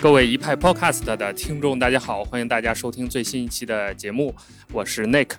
各位一派 Podcast 的听众，大家好，欢迎大家收听最新一期的节目，我是 Nick。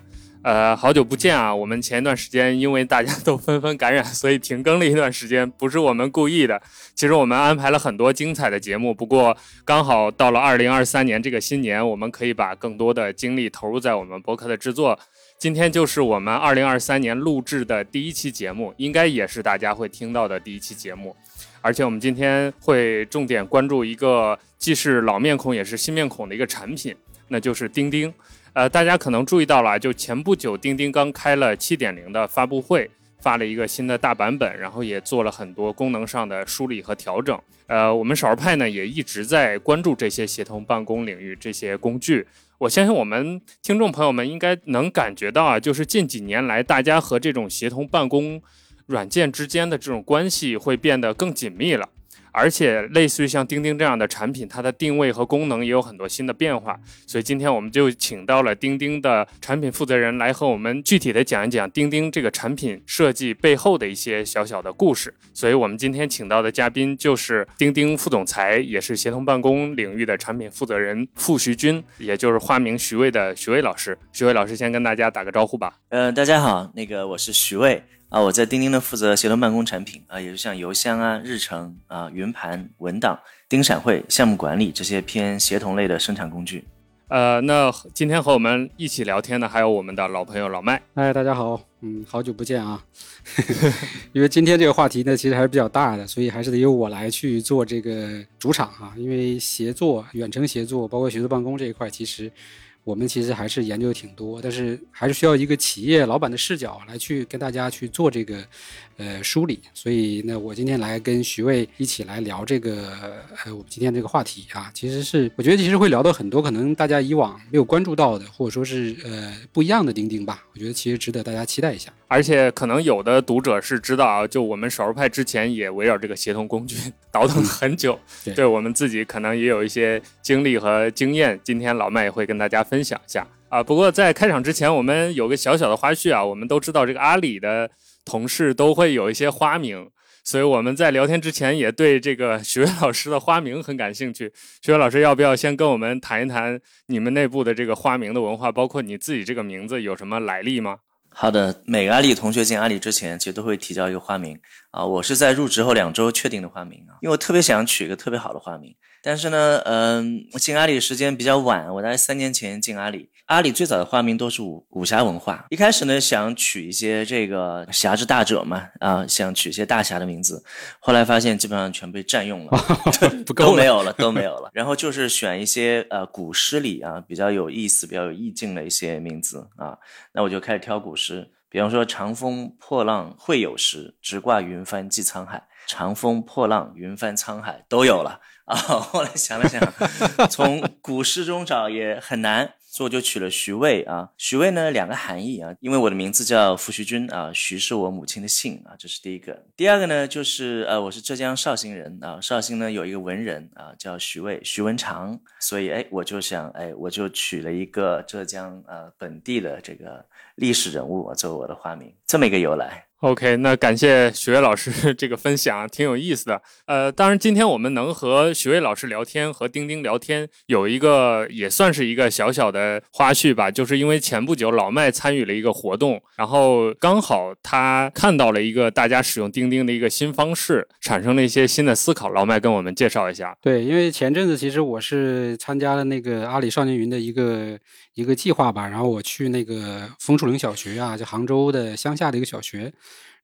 呃，好久不见啊！我们前一段时间因为大家都纷纷感染，所以停更了一段时间，不是我们故意的。其实我们安排了很多精彩的节目，不过刚好到了二零二三年这个新年，我们可以把更多的精力投入在我们博客的制作。今天就是我们二零二三年录制的第一期节目，应该也是大家会听到的第一期节目。而且我们今天会重点关注一个既是老面孔也是新面孔的一个产品，那就是钉钉。呃，大家可能注意到了啊，就前不久钉钉刚开了七点零的发布会，发了一个新的大版本，然后也做了很多功能上的梳理和调整。呃，我们少儿派呢也一直在关注这些协同办公领域这些工具。我相信我们听众朋友们应该能感觉到啊，就是近几年来，大家和这种协同办公软件之间的这种关系会变得更紧密了。而且，类似于像钉钉这样的产品，它的定位和功能也有很多新的变化。所以今天我们就请到了钉钉的产品负责人来和我们具体的讲一讲钉钉这个产品设计背后的一些小小的故事。所以我们今天请到的嘉宾就是钉钉副总裁，也是协同办公领域的产品负责人傅徐军，也就是花名徐渭的徐渭老师。徐渭老师先跟大家打个招呼吧。呃，大家好，那个我是徐渭。啊，我在钉钉呢负责协同办公产品啊，也是像邮箱啊、日程啊、云盘、文档、钉闪会、项目管理这些偏协同类的生产工具。呃，那今天和我们一起聊天的还有我们的老朋友老麦。哎，大家好，嗯，好久不见啊。因为今天这个话题呢，其实还是比较大的，所以还是得由我来去做这个主场啊。因为协作、远程协作，包括协作办公这一块，其实。我们其实还是研究的挺多，但是还是需要一个企业老板的视角来去跟大家去做这个，呃，梳理。所以呢，我今天来跟徐渭一起来聊这个，呃，我们今天这个话题啊，其实是我觉得其实会聊到很多可能大家以往没有关注到的，或者说是呃不一样的钉钉吧。我觉得其实值得大家期待一下。而且可能有的读者是知道啊，就我们少数派之前也围绕这个协同工具 倒腾很久，对我们自己可能也有一些经历和经验。今天老麦也会跟大家分享一下啊。不过在开场之前，我们有个小小的花絮啊。我们都知道这个阿里的同事都会有一些花名，所以我们在聊天之前也对这个徐巍老师的花名很感兴趣。徐巍老师要不要先跟我们谈一谈你们内部的这个花名的文化，包括你自己这个名字有什么来历吗？好的，每个阿里同学进阿里之前，其实都会提交一个花名啊。我是在入职后两周确定的花名啊，因为我特别想取一个特别好的花名。但是呢，嗯，我进阿里时间比较晚，我大概三年前进阿里。阿里最早的花名都是武武侠文化，一开始呢想取一些这个侠之大者嘛，啊，想取一些大侠的名字，后来发现基本上全被占用了 不够都没有了，都没有了。然后就是选一些呃古诗里啊比较有意思、比较有意境的一些名字啊，那我就开始挑古诗，比方说“长风破浪会有时，直挂云帆济沧海”，“长风破浪云帆沧海”都有了。啊，后来想了想，从古诗中找也很难，所以我就取了徐渭啊。徐渭呢，两个含义啊，因为我的名字叫傅徐军啊，徐是我母亲的姓啊，这是第一个。第二个呢，就是呃，我是浙江绍兴人啊，绍兴呢有一个文人啊，叫徐渭，徐文长，所以哎，我就想哎，我就取了一个浙江呃本地的这个历史人物作为我的花名，这么一个由来。OK，那感谢许巍老师这个分享，挺有意思的。呃，当然今天我们能和许巍老师聊天，和钉钉聊天，有一个也算是一个小小的花絮吧，就是因为前不久老麦参与了一个活动，然后刚好他看到了一个大家使用钉钉的一个新方式，产生了一些新的思考。老麦跟我们介绍一下。对，因为前阵子其实我是参加了那个阿里少年云的一个一个计划吧，然后我去那个风树城小学啊，就杭州的乡下的一个小学。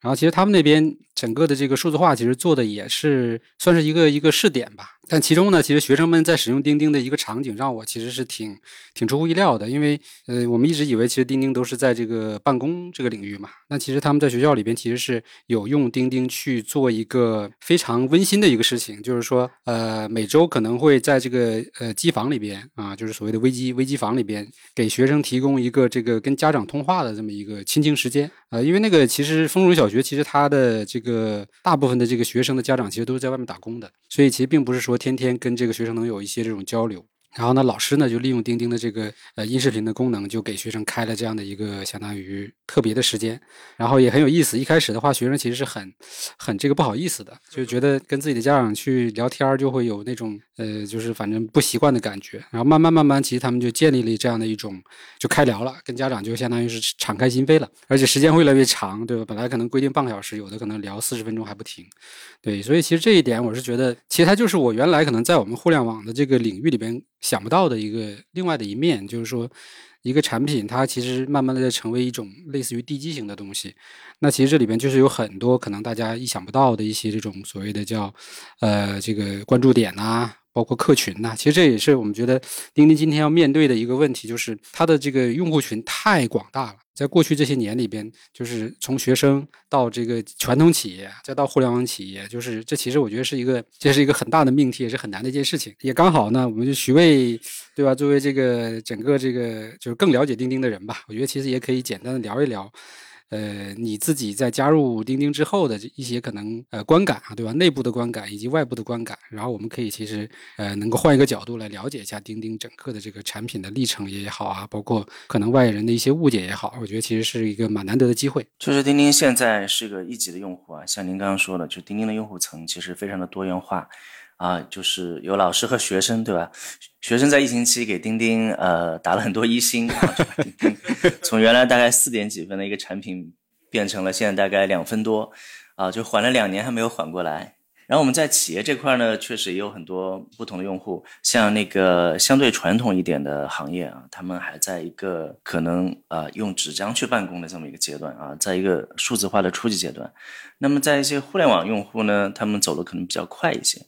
然后其实他们那边整个的这个数字化其实做的也是算是一个一个试点吧。但其中呢，其实学生们在使用钉钉的一个场景，让我其实是挺挺出乎意料的。因为呃，我们一直以为其实钉钉都是在这个办公这个领域嘛。那其实他们在学校里边其实是有用钉钉去做一个非常温馨的一个事情，就是说呃，每周可能会在这个呃机房里边啊，就是所谓的危机危机房里边，给学生提供一个这个跟家长通话的这么一个亲情时间。呃，因为那个其实丰荣小学其实它的这个个大部分的这个学生的家长其实都是在外面打工的，所以其实并不是说。天天跟这个学生能有一些这种交流，然后呢，老师呢就利用钉钉的这个呃音视频的功能，就给学生开了这样的一个相当于特别的时间，然后也很有意思。一开始的话，学生其实是很很这个不好意思的，就觉得跟自己的家长去聊天儿就会有那种呃就是反正不习惯的感觉。然后慢慢慢慢，其实他们就建立了这样的一种就开聊了，跟家长就相当于是敞开心扉了，而且时间会越来越长，对吧？本来可能规定半个小时，有的可能聊四十分钟还不停。对，所以其实这一点我是觉得，其实它就是我原来可能在我们互联网的这个领域里边。想不到的一个另外的一面，就是说，一个产品它其实慢慢的在成为一种类似于地基型的东西。那其实这里边就是有很多可能大家意想不到的一些这种所谓的叫，呃，这个关注点呐。包括客群呐，其实这也是我们觉得钉钉今天要面对的一个问题，就是它的这个用户群太广大了。在过去这些年里边，就是从学生到这个传统企业，再到互联网企业，就是这其实我觉得是一个，这是一个很大的命题，也是很难的一件事情。也刚好呢，我们就徐卫，对吧？作为这个整个这个就是更了解钉钉的人吧，我觉得其实也可以简单的聊一聊。呃，你自己在加入钉钉之后的一些可能呃观感啊，对吧？内部的观感以及外部的观感，然后我们可以其实呃能够换一个角度来了解一下钉钉整个的这个产品的历程也好啊，包括可能外人的一些误解也好，我觉得其实是一个蛮难得的机会。就是钉钉现在是个一级的用户啊，像您刚刚说的，就钉钉的用户层其实非常的多元化。啊，就是有老师和学生，对吧？学生在疫情期给钉钉呃打了很多一星，从原来大概四点几分的一个产品，变成了现在大概两分多，啊，就缓了两年还没有缓过来。然后我们在企业这块呢，确实也有很多不同的用户，像那个相对传统一点的行业啊，他们还在一个可能啊用纸张去办公的这么一个阶段啊，在一个数字化的初级阶段。那么在一些互联网用户呢，他们走的可能比较快一些。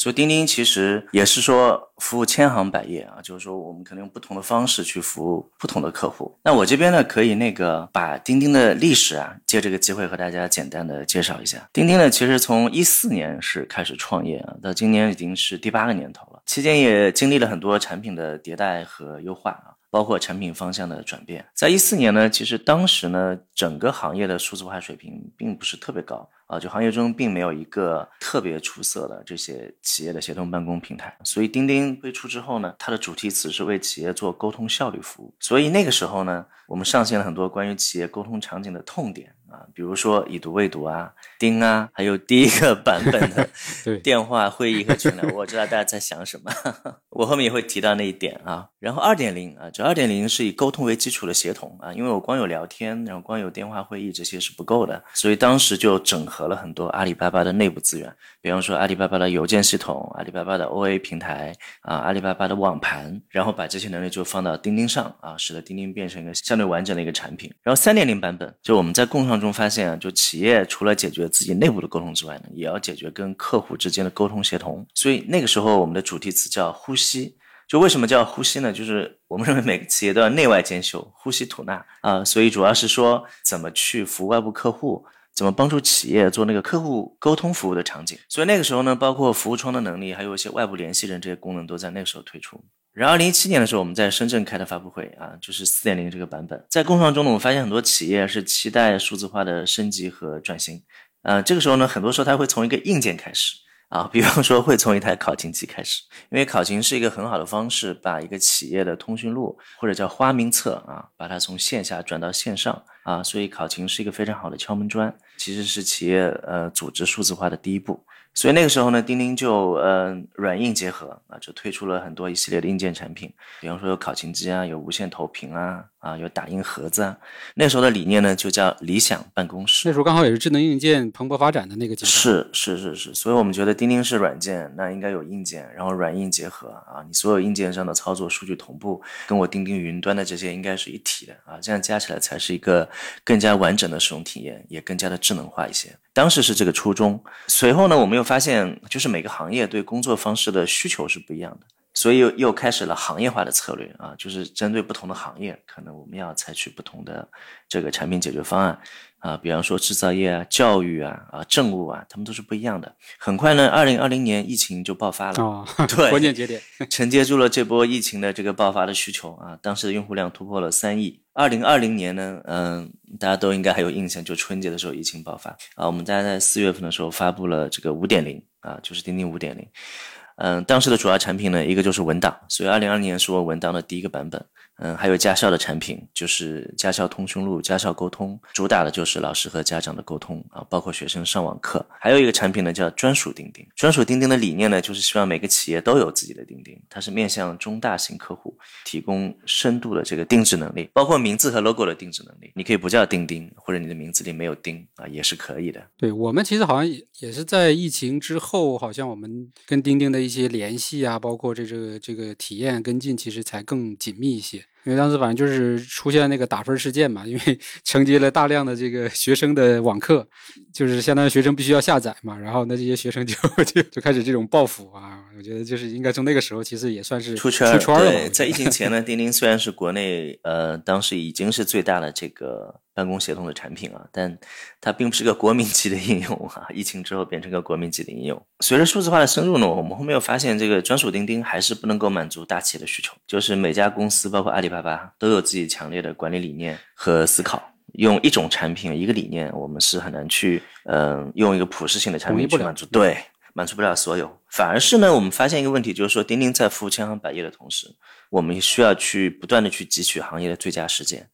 所以钉钉其实也是说服务千行百业啊，就是说我们可能用不同的方式去服务不同的客户。那我这边呢，可以那个把钉钉的历史啊，借这个机会和大家简单的介绍一下。钉钉呢，其实从一四年是开始创业啊，到今年已经是第八个年头了，期间也经历了很多产品的迭代和优化啊。包括产品方向的转变，在一四年呢，其实当时呢，整个行业的数字化水平并不是特别高啊，就行业中并没有一个特别出色的这些企业的协同办公平台。所以钉钉推出之后呢，它的主题词是为企业做沟通效率服务。所以那个时候呢，我们上线了很多关于企业沟通场景的痛点。啊，比如说已读未读啊，钉啊，还有第一个版本的 电话会议和群聊，我知道大家在想什么，我后面也会提到那一点啊。然后二点零啊，就二点零是以沟通为基础的协同啊，因为我光有聊天，然后光有电话会议这些是不够的，所以当时就整合了很多阿里巴巴的内部资源，比方说阿里巴巴的邮件系统、阿里巴巴的 OA 平台啊、阿里巴巴的网盘，然后把这些能力就放到钉钉上啊，使得钉钉变成一个相对完整的一个产品。然后三点零版本就我们在共创。中发现啊，就企业除了解决自己内部的沟通之外呢，也要解决跟客户之间的沟通协同。所以那个时候我们的主题词叫呼吸。就为什么叫呼吸呢？就是我们认为每个企业都要内外兼修，呼吸吐纳啊。所以主要是说怎么去服务外部客户，怎么帮助企业做那个客户沟通服务的场景。所以那个时候呢，包括服务窗的能力，还有一些外部联系人这些功能，都在那个时候推出。然后，二零一七年的时候，我们在深圳开的发布会啊，就是四点零这个版本。在共创中呢，我们发现很多企业是期待数字化的升级和转型。呃，这个时候呢，很多时候它会从一个硬件开始啊，比方说会从一台考勤机开始，因为考勤是一个很好的方式，把一个企业的通讯录或者叫花名册啊，把它从线下转到线上啊，所以考勤是一个非常好的敲门砖，其实是企业呃组织数字化的第一步。所以那个时候呢，钉钉就嗯软硬结合啊，就推出了很多一系列的硬件产品，比方说有考勤机啊，有无线投屏啊，啊有打印盒子啊。那时候的理念呢，就叫理想办公室。那时候刚好也是智能硬件蓬勃发展的那个阶段。是是是是，所以我们觉得钉钉是软件，那应该有硬件，然后软硬结合啊，你所有硬件上的操作数据同步，跟我钉钉云端的这些应该是一体的啊，这样加起来才是一个更加完整的使用体验，也更加的智能化一些。当时是这个初衷，随后呢，我们又发现，就是每个行业对工作方式的需求是不一样的，所以又又开始了行业化的策略啊，就是针对不同的行业，可能我们要采取不同的这个产品解决方案。啊，比方说制造业啊、教育啊、啊政务啊，他们都是不一样的。很快呢，二零二零年疫情就爆发了，哦，对，关键节点 承接住了这波疫情的这个爆发的需求啊。当时的用户量突破了三亿。二零二零年呢，嗯，大家都应该还有印象，就春节的时候疫情爆发啊。我们大家在四月份的时候发布了这个五点零啊，就是钉钉五点零。嗯，当时的主要产品呢，一个就是文档，所以二零二零年是我文档的第一个版本。嗯，还有家校的产品，就是家校通讯录、家校沟通，主打的就是老师和家长的沟通啊，包括学生上网课。还有一个产品呢，叫专属钉钉。专属钉钉的理念呢，就是希望每个企业都有自己的钉钉，它是面向中大型客户提供深度的这个定制能力，包括名字和 logo 的定制能力。你可以不叫钉钉，或者你的名字里没有钉啊，也是可以的。对我们其实好像也是在疫情之后，好像我们跟钉钉的一些联系啊，包括这个这个体验跟进，其实才更紧密一些。因为当时反正就是出现那个打分事件嘛，因为 承接了大量的这个学生的网课，就是相当于学生必须要下载嘛，然后那这些学生就就就开始这种报复啊。我觉得就是应该从那个时候，其实也算是出圈出了。对，在疫情前呢，钉钉虽然是国内呃当时已经是最大的这个办公协同的产品啊，但它并不是个国民级的应用啊。疫情之后变成个国民级的应用。随着数字化的深入呢，我们后面又发现这个专属钉钉还是不能够满足大企业的需求，就是每家公司，包括阿里巴巴，都有自己强烈的管理理念和思考。用一种产品、一个理念，我们是很难去嗯用一个普适性的产品去满足。对。满足不了所有，反而是呢，我们发现一个问题，就是说，钉钉在服务千行百业的同时，我们需要去不断的去汲取行业的最佳实践，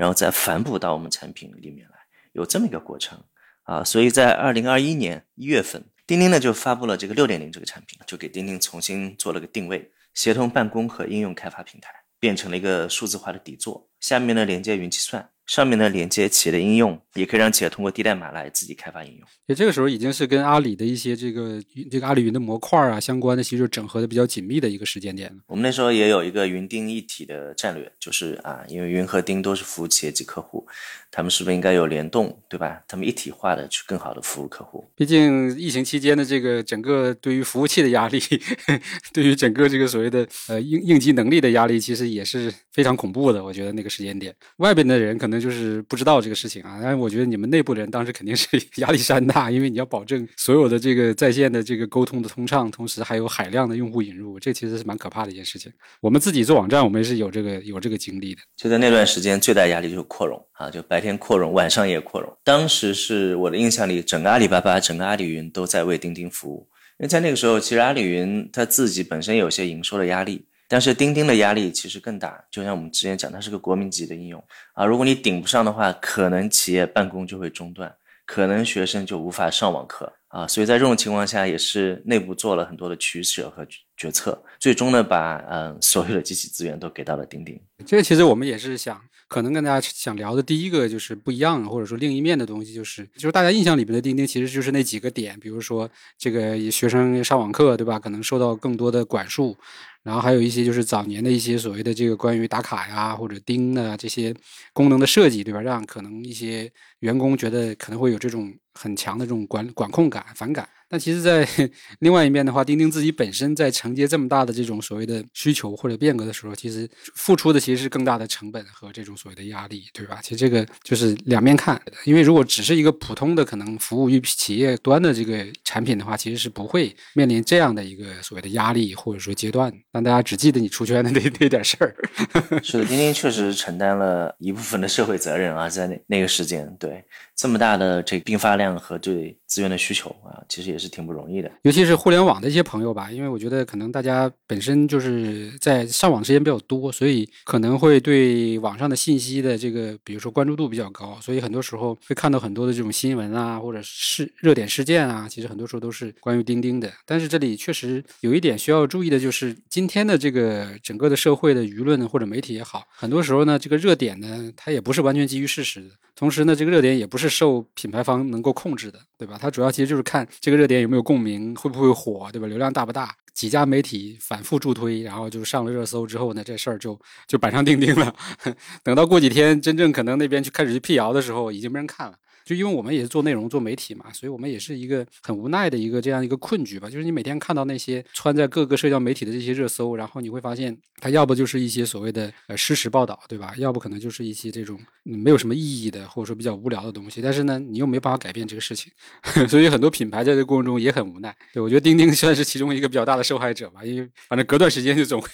然后再反哺到我们产品里面来，有这么一个过程啊。所以在二零二一年一月份，钉钉呢就发布了这个六点零这个产品，就给钉钉重新做了个定位，协同办公和应用开发平台，变成了一个数字化的底座，下面呢连接云计算。上面呢连接企业的应用，也可以让企业通过低代码来自己开发应用。也这个时候已经是跟阿里的一些这个这个阿里云的模块啊相关的，其实整合的比较紧密的一个时间点了。我们那时候也有一个云钉一体的战略，就是啊，因为云和钉都是服务企业级客户，他们是不是应该有联动，对吧？他们一体化的去更好的服务客户。毕竟疫情期间的这个整个对于服务器的压力，对于整个这个所谓的呃应应急能力的压力，其实也是非常恐怖的。我觉得那个时间点，外边的人可能。就是不知道这个事情啊，但是我觉得你们内部人当时肯定是压力山大，因为你要保证所有的这个在线的这个沟通的通畅，同时还有海量的用户引入，这其实是蛮可怕的一件事情。我们自己做网站，我们也是有这个有这个经历的。就在那段时间，最大压力就是扩容啊，就白白天扩容，晚上也扩容。当时是我的印象里，整个阿里巴巴、整个阿里云都在为钉钉服务，因为在那个时候，其实阿里云它自己本身有些营收的压力。但是钉钉的压力其实更大，就像我们之前讲，它是个国民级的应用啊。如果你顶不上的话，可能企业办公就会中断，可能学生就无法上网课啊。所以在这种情况下，也是内部做了很多的取舍和决策，最终呢，把嗯所有的机器资源都给到了钉钉。这个其实我们也是想，可能跟大家想聊的第一个就是不一样，或者说另一面的东西，就是就是大家印象里面的钉钉，其实就是那几个点，比如说这个学生上网课，对吧？可能受到更多的管束。然后还有一些就是早年的一些所谓的这个关于打卡呀或者钉的这些功能的设计，对吧？让可能一些员工觉得可能会有这种很强的这种管管控感、反感。但其实，在 另外一面的话，钉钉自己本身在承接这么大的这种所谓的需求或者变革的时候，其实付出的其实是更大的成本和这种所谓的压力，对吧？其实这个就是两面看。因为如果只是一个普通的可能服务于企业端的这个产品的话，其实是不会面临这样的一个所谓的压力或者说阶段。让大家只记得你出圈的那那点事儿。是的，钉钉确实承担了一部分的社会责任啊，在那那个时间，对这么大的这个并发量和对资源的需求啊，其实也。是挺不容易的，尤其是互联网的一些朋友吧，因为我觉得可能大家本身就是在上网时间比较多，所以可能会对网上的信息的这个，比如说关注度比较高，所以很多时候会看到很多的这种新闻啊，或者是热点事件啊，其实很多时候都是关于钉钉的。但是这里确实有一点需要注意的，就是今天的这个整个的社会的舆论或者媒体也好，很多时候呢，这个热点呢，它也不是完全基于事实的，同时呢，这个热点也不是受品牌方能够控制的，对吧？它主要其实就是看这个热。点有没有共鸣？会不会火？对吧？流量大不大？几家媒体反复助推，然后就上了热搜之后呢，这事儿就就板上钉钉了。等到过几天，真正可能那边去开始去辟谣的时候，已经没人看了。就因为我们也是做内容、做媒体嘛，所以我们也是一个很无奈的一个这样一个困局吧。就是你每天看到那些穿在各个社交媒体的这些热搜，然后你会发现，它要不就是一些所谓的呃事实报道，对吧？要不可能就是一些这种没有什么意义的，或者说比较无聊的东西。但是呢，你又没办法改变这个事情，所以很多品牌在这过程中也很无奈。对我觉得钉钉 算是其中一个比较大的受害者吧，因为反正隔段时间就总会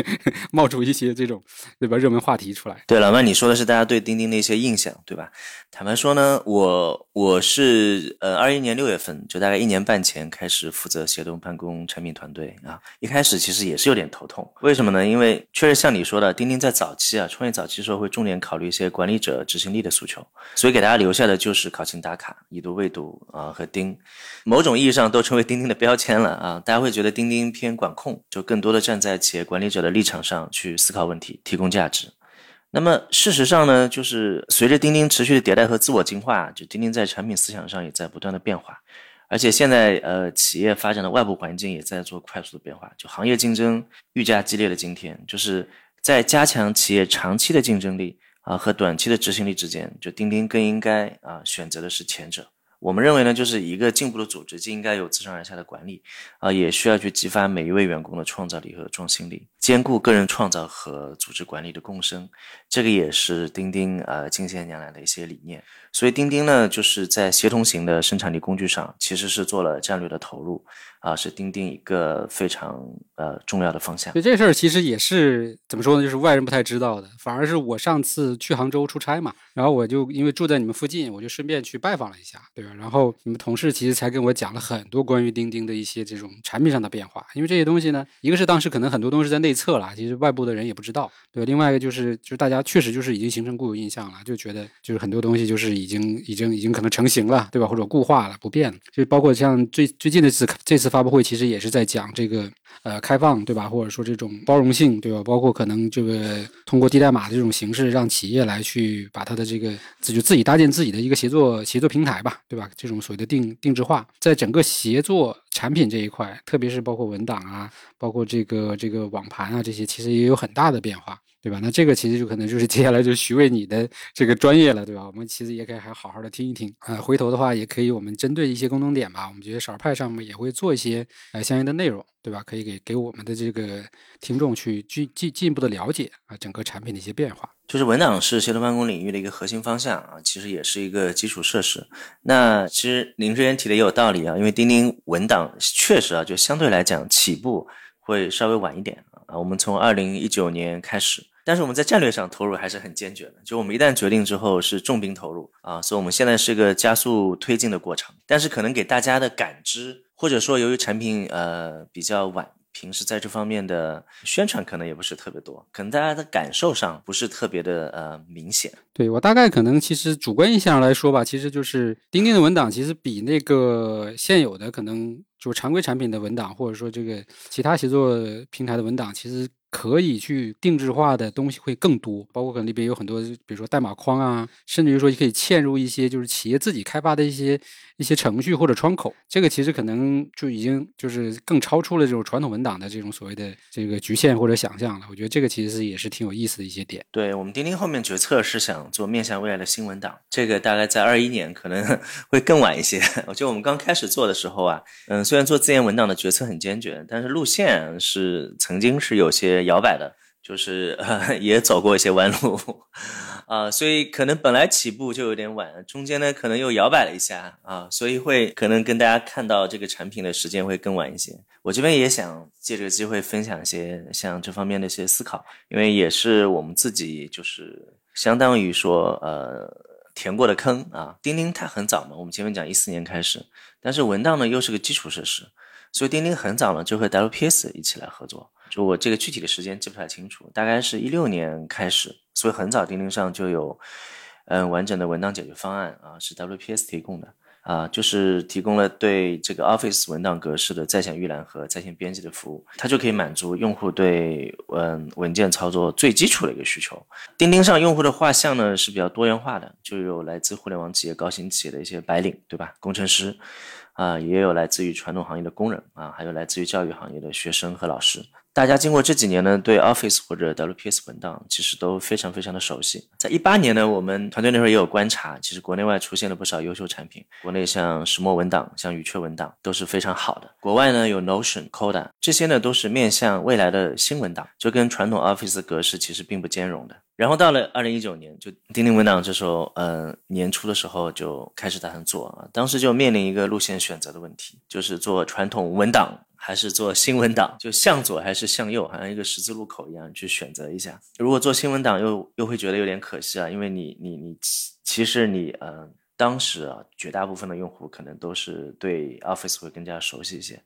冒出一些这种对吧热门话题出来。对，老万，你说的是大家对钉钉的一些印象，对吧？坦白说呢，我。我我是呃二一年六月份，就大概一年半前开始负责协同办公产品团队啊。一开始其实也是有点头痛，为什么呢？因为确实像你说的，钉钉在早期啊，创业早期时候会重点考虑一些管理者执行力的诉求，所以给大家留下的就是考勤打卡、已读未读啊和钉，某种意义上都成为钉钉的标签了啊。大家会觉得钉钉偏管控，就更多的站在企业管理者的立场上去思考问题，提供价值。那么事实上呢，就是随着钉钉持续的迭代和自我进化，就钉钉在产品思想上也在不断的变化，而且现在呃企业发展的外部环境也在做快速的变化，就行业竞争愈加激烈的今天，就是在加强企业长期的竞争力啊和短期的执行力之间，就钉钉更应该啊选择的是前者。我们认为呢，就是一个进步的组织就应该有自上而下的管理啊，也需要去激发每一位员工的创造力和创新力。兼顾个人创造和组织管理的共生，这个也是钉钉呃近些年来的一些理念。所以钉钉呢，就是在协同型的生产力工具上，其实是做了战略的投入啊，是钉钉一个非常呃重要的方向。对这事儿其实也是怎么说呢？就是外人不太知道的，反而是我上次去杭州出差嘛，然后我就因为住在你们附近，我就顺便去拜访了一下，对吧？然后你们同事其实才跟我讲了很多关于钉钉的一些这种产品上的变化，因为这些东西呢，一个是当时可能很多东西在内。测了，其实外部的人也不知道，对。另外一个就是，就是大家确实就是已经形成固有印象了，就觉得就是很多东西就是已经已经已经可能成型了，对吧？或者固化了，不变了。就包括像最最近的次这次发布会，其实也是在讲这个呃开放，对吧？或者说这种包容性，对吧？包括可能这个通过低代码的这种形式，让企业来去把它的这个自就自己搭建自己的一个协作协作平台吧，对吧？这种所谓的定定制化，在整个协作。产品这一块，特别是包括文档啊，包括这个这个网盘啊，这些其实也有很大的变化，对吧？那这个其实就可能就是接下来就徐伟你的这个专业了，对吧？我们其实也可以还好好的听一听啊。回头的话，也可以我们针对一些共同点吧，我们觉得少儿派上面也会做一些呃相应的内容，对吧？可以给给我们的这个听众去进进进一步的了解啊，整个产品的一些变化。就是文档是协同办公领域的一个核心方向啊，其实也是一个基础设施。那其实您之前提的也有道理啊，因为钉钉文档确实啊，就相对来讲起步会稍微晚一点啊。我们从二零一九年开始，但是我们在战略上投入还是很坚决的。就我们一旦决定之后是重兵投入啊，所以我们现在是一个加速推进的过程。但是可能给大家的感知，或者说由于产品呃比较晚。平时在这方面的宣传可能也不是特别多，可能大家的感受上不是特别的呃明显。对我大概可能其实主观印象来说吧，其实就是钉钉的文档其实比那个现有的可能就常规产品的文档，或者说这个其他协作平台的文档，其实。可以去定制化的东西会更多，包括可能里边有很多，比如说代码框啊，甚至于说你可以嵌入一些就是企业自己开发的一些一些程序或者窗口。这个其实可能就已经就是更超出了这种传统文档的这种所谓的这个局限或者想象了。我觉得这个其实也是挺有意思的一些点。对我们钉钉后面决策是想做面向未来的新文档，这个大概在二一年可能会更晚一些。我觉得我们刚开始做的时候啊，嗯，虽然做自研文档的决策很坚决，但是路线是曾经是有些。摇摆的，就是 也走过一些弯路啊，所以可能本来起步就有点晚，中间呢可能又摇摆了一下啊，所以会可能跟大家看到这个产品的时间会更晚一些。我这边也想借这个机会分享一些像这方面的一些思考，因为也是我们自己就是相当于说呃填过的坑啊。钉钉它很早嘛，我们前面讲一四年开始，但是文档呢又是个基础设施，所以钉钉很早呢就和 WPS 一起来合作。就我这个具体的时间记不太清楚，大概是一六年开始，所以很早钉钉上就有，嗯，完整的文档解决方案啊，是 WPS 提供的啊，就是提供了对这个 Office 文档格式的在线预览和在线编辑的服务，它就可以满足用户对嗯文件操作最基础的一个需求。钉钉上用户的画像呢是比较多元化的，就有来自互联网企业、高新企业的一些白领，对吧？工程师啊，也有来自于传统行业的工人啊，还有来自于教育行业的学生和老师。大家经过这几年呢，对 Office 或者 WPS 文档其实都非常非常的熟悉。在一八年呢，我们团队那时候也有观察，其实国内外出现了不少优秀产品。国内像石墨文档、像语雀文档都是非常好的。国外呢有 Notion、Coda，这些呢都是面向未来的新文档，就跟传统 Office 格式其实并不兼容的。然后到了二零一九年，就钉钉文档这时候，呃，年初的时候就开始打算做啊，当时就面临一个路线选择的问题，就是做传统文档。还是做新闻档，就向左还是向右，好像一个十字路口一样去选择一下。如果做新闻档，又又会觉得有点可惜啊，因为你你你其实你嗯当时啊，绝大部分的用户可能都是对 Office 会更加熟悉一些。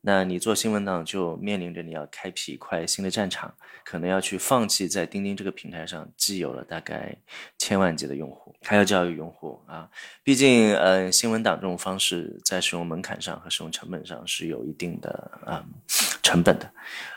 那你做新文档就面临着你要开辟一块新的战场，可能要去放弃在钉钉这个平台上既有了大概千万级的用户，还要教育用户啊。毕竟，嗯，新文档这种方式在使用门槛上和使用成本上是有一定的嗯成本的。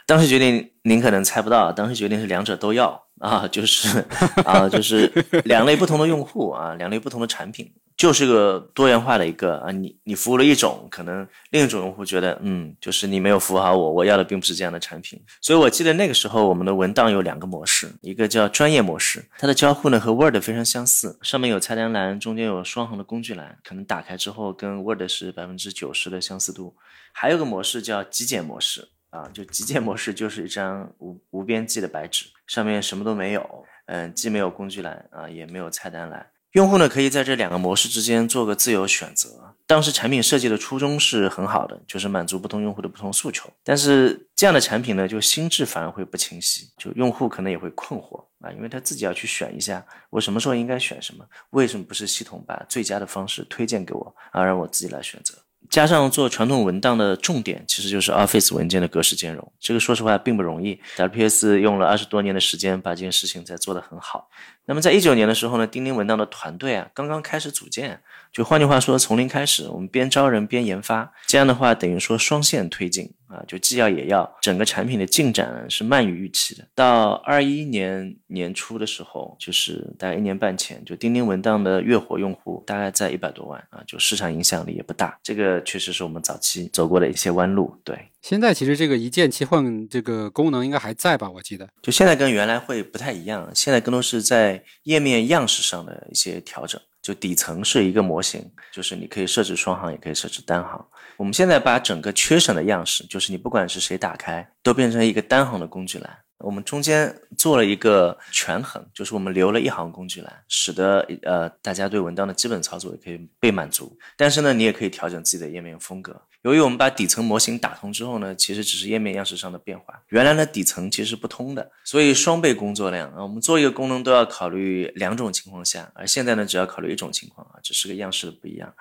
当时决定，您可能猜不到，当时决定是两者都要啊，就是 啊，就是两类不同的用户啊，两类不同的产品。就是个多元化的一个啊，你你服务了一种，可能另一种用户觉得，嗯，就是你没有服务好我，我要的并不是这样的产品。所以我记得那个时候我们的文档有两个模式，一个叫专业模式，它的交互呢和 Word 非常相似，上面有菜单栏，中间有双行的工具栏，可能打开之后跟 Word 是百分之九十的相似度。还有个模式叫极简模式啊，就极简模式就是一张无无边际的白纸，上面什么都没有，嗯，既没有工具栏啊，也没有菜单栏。用户呢可以在这两个模式之间做个自由选择。当时产品设计的初衷是很好的，就是满足不同用户的不同诉求。但是这样的产品呢，就心智反而会不清晰，就用户可能也会困惑啊，因为他自己要去选一下，我什么时候应该选什么？为什么不是系统把最佳的方式推荐给我，而让我自己来选择？加上做传统文档的重点，其实就是 Office 文件的格式兼容。这个说实话并不容易，WPS 用了二十多年的时间把这件事情在做得很好。那么在一九年的时候呢，钉钉文档的团队啊刚刚开始组建，就换句话说，从零开始，我们边招人边研发，这样的话等于说双线推进。啊，就既要也要，整个产品的进展是慢于预期的。到二一年年初的时候，就是大概一年半前，就钉钉文档的月活用户大概在一百多万啊，就市场影响力也不大。这个确实是我们早期走过的一些弯路。对，现在其实这个一键切换这个功能应该还在吧？我记得，就现在跟原来会不太一样，现在更多是在页面样式上的一些调整。就底层是一个模型，就是你可以设置双行，也可以设置单行。我们现在把整个缺省的样式，就是你不管是谁打开，都变成一个单行的工具栏。我们中间做了一个权衡，就是我们留了一行工具栏，使得呃大家对文档的基本操作也可以被满足。但是呢，你也可以调整自己的页面风格。由于我们把底层模型打通之后呢，其实只是页面样式上的变化，原来的底层其实是不通的，所以双倍工作量啊。我们做一个功能都要考虑两种情况下，而现在呢，只要考虑一种情况啊，只是个样式的不一样。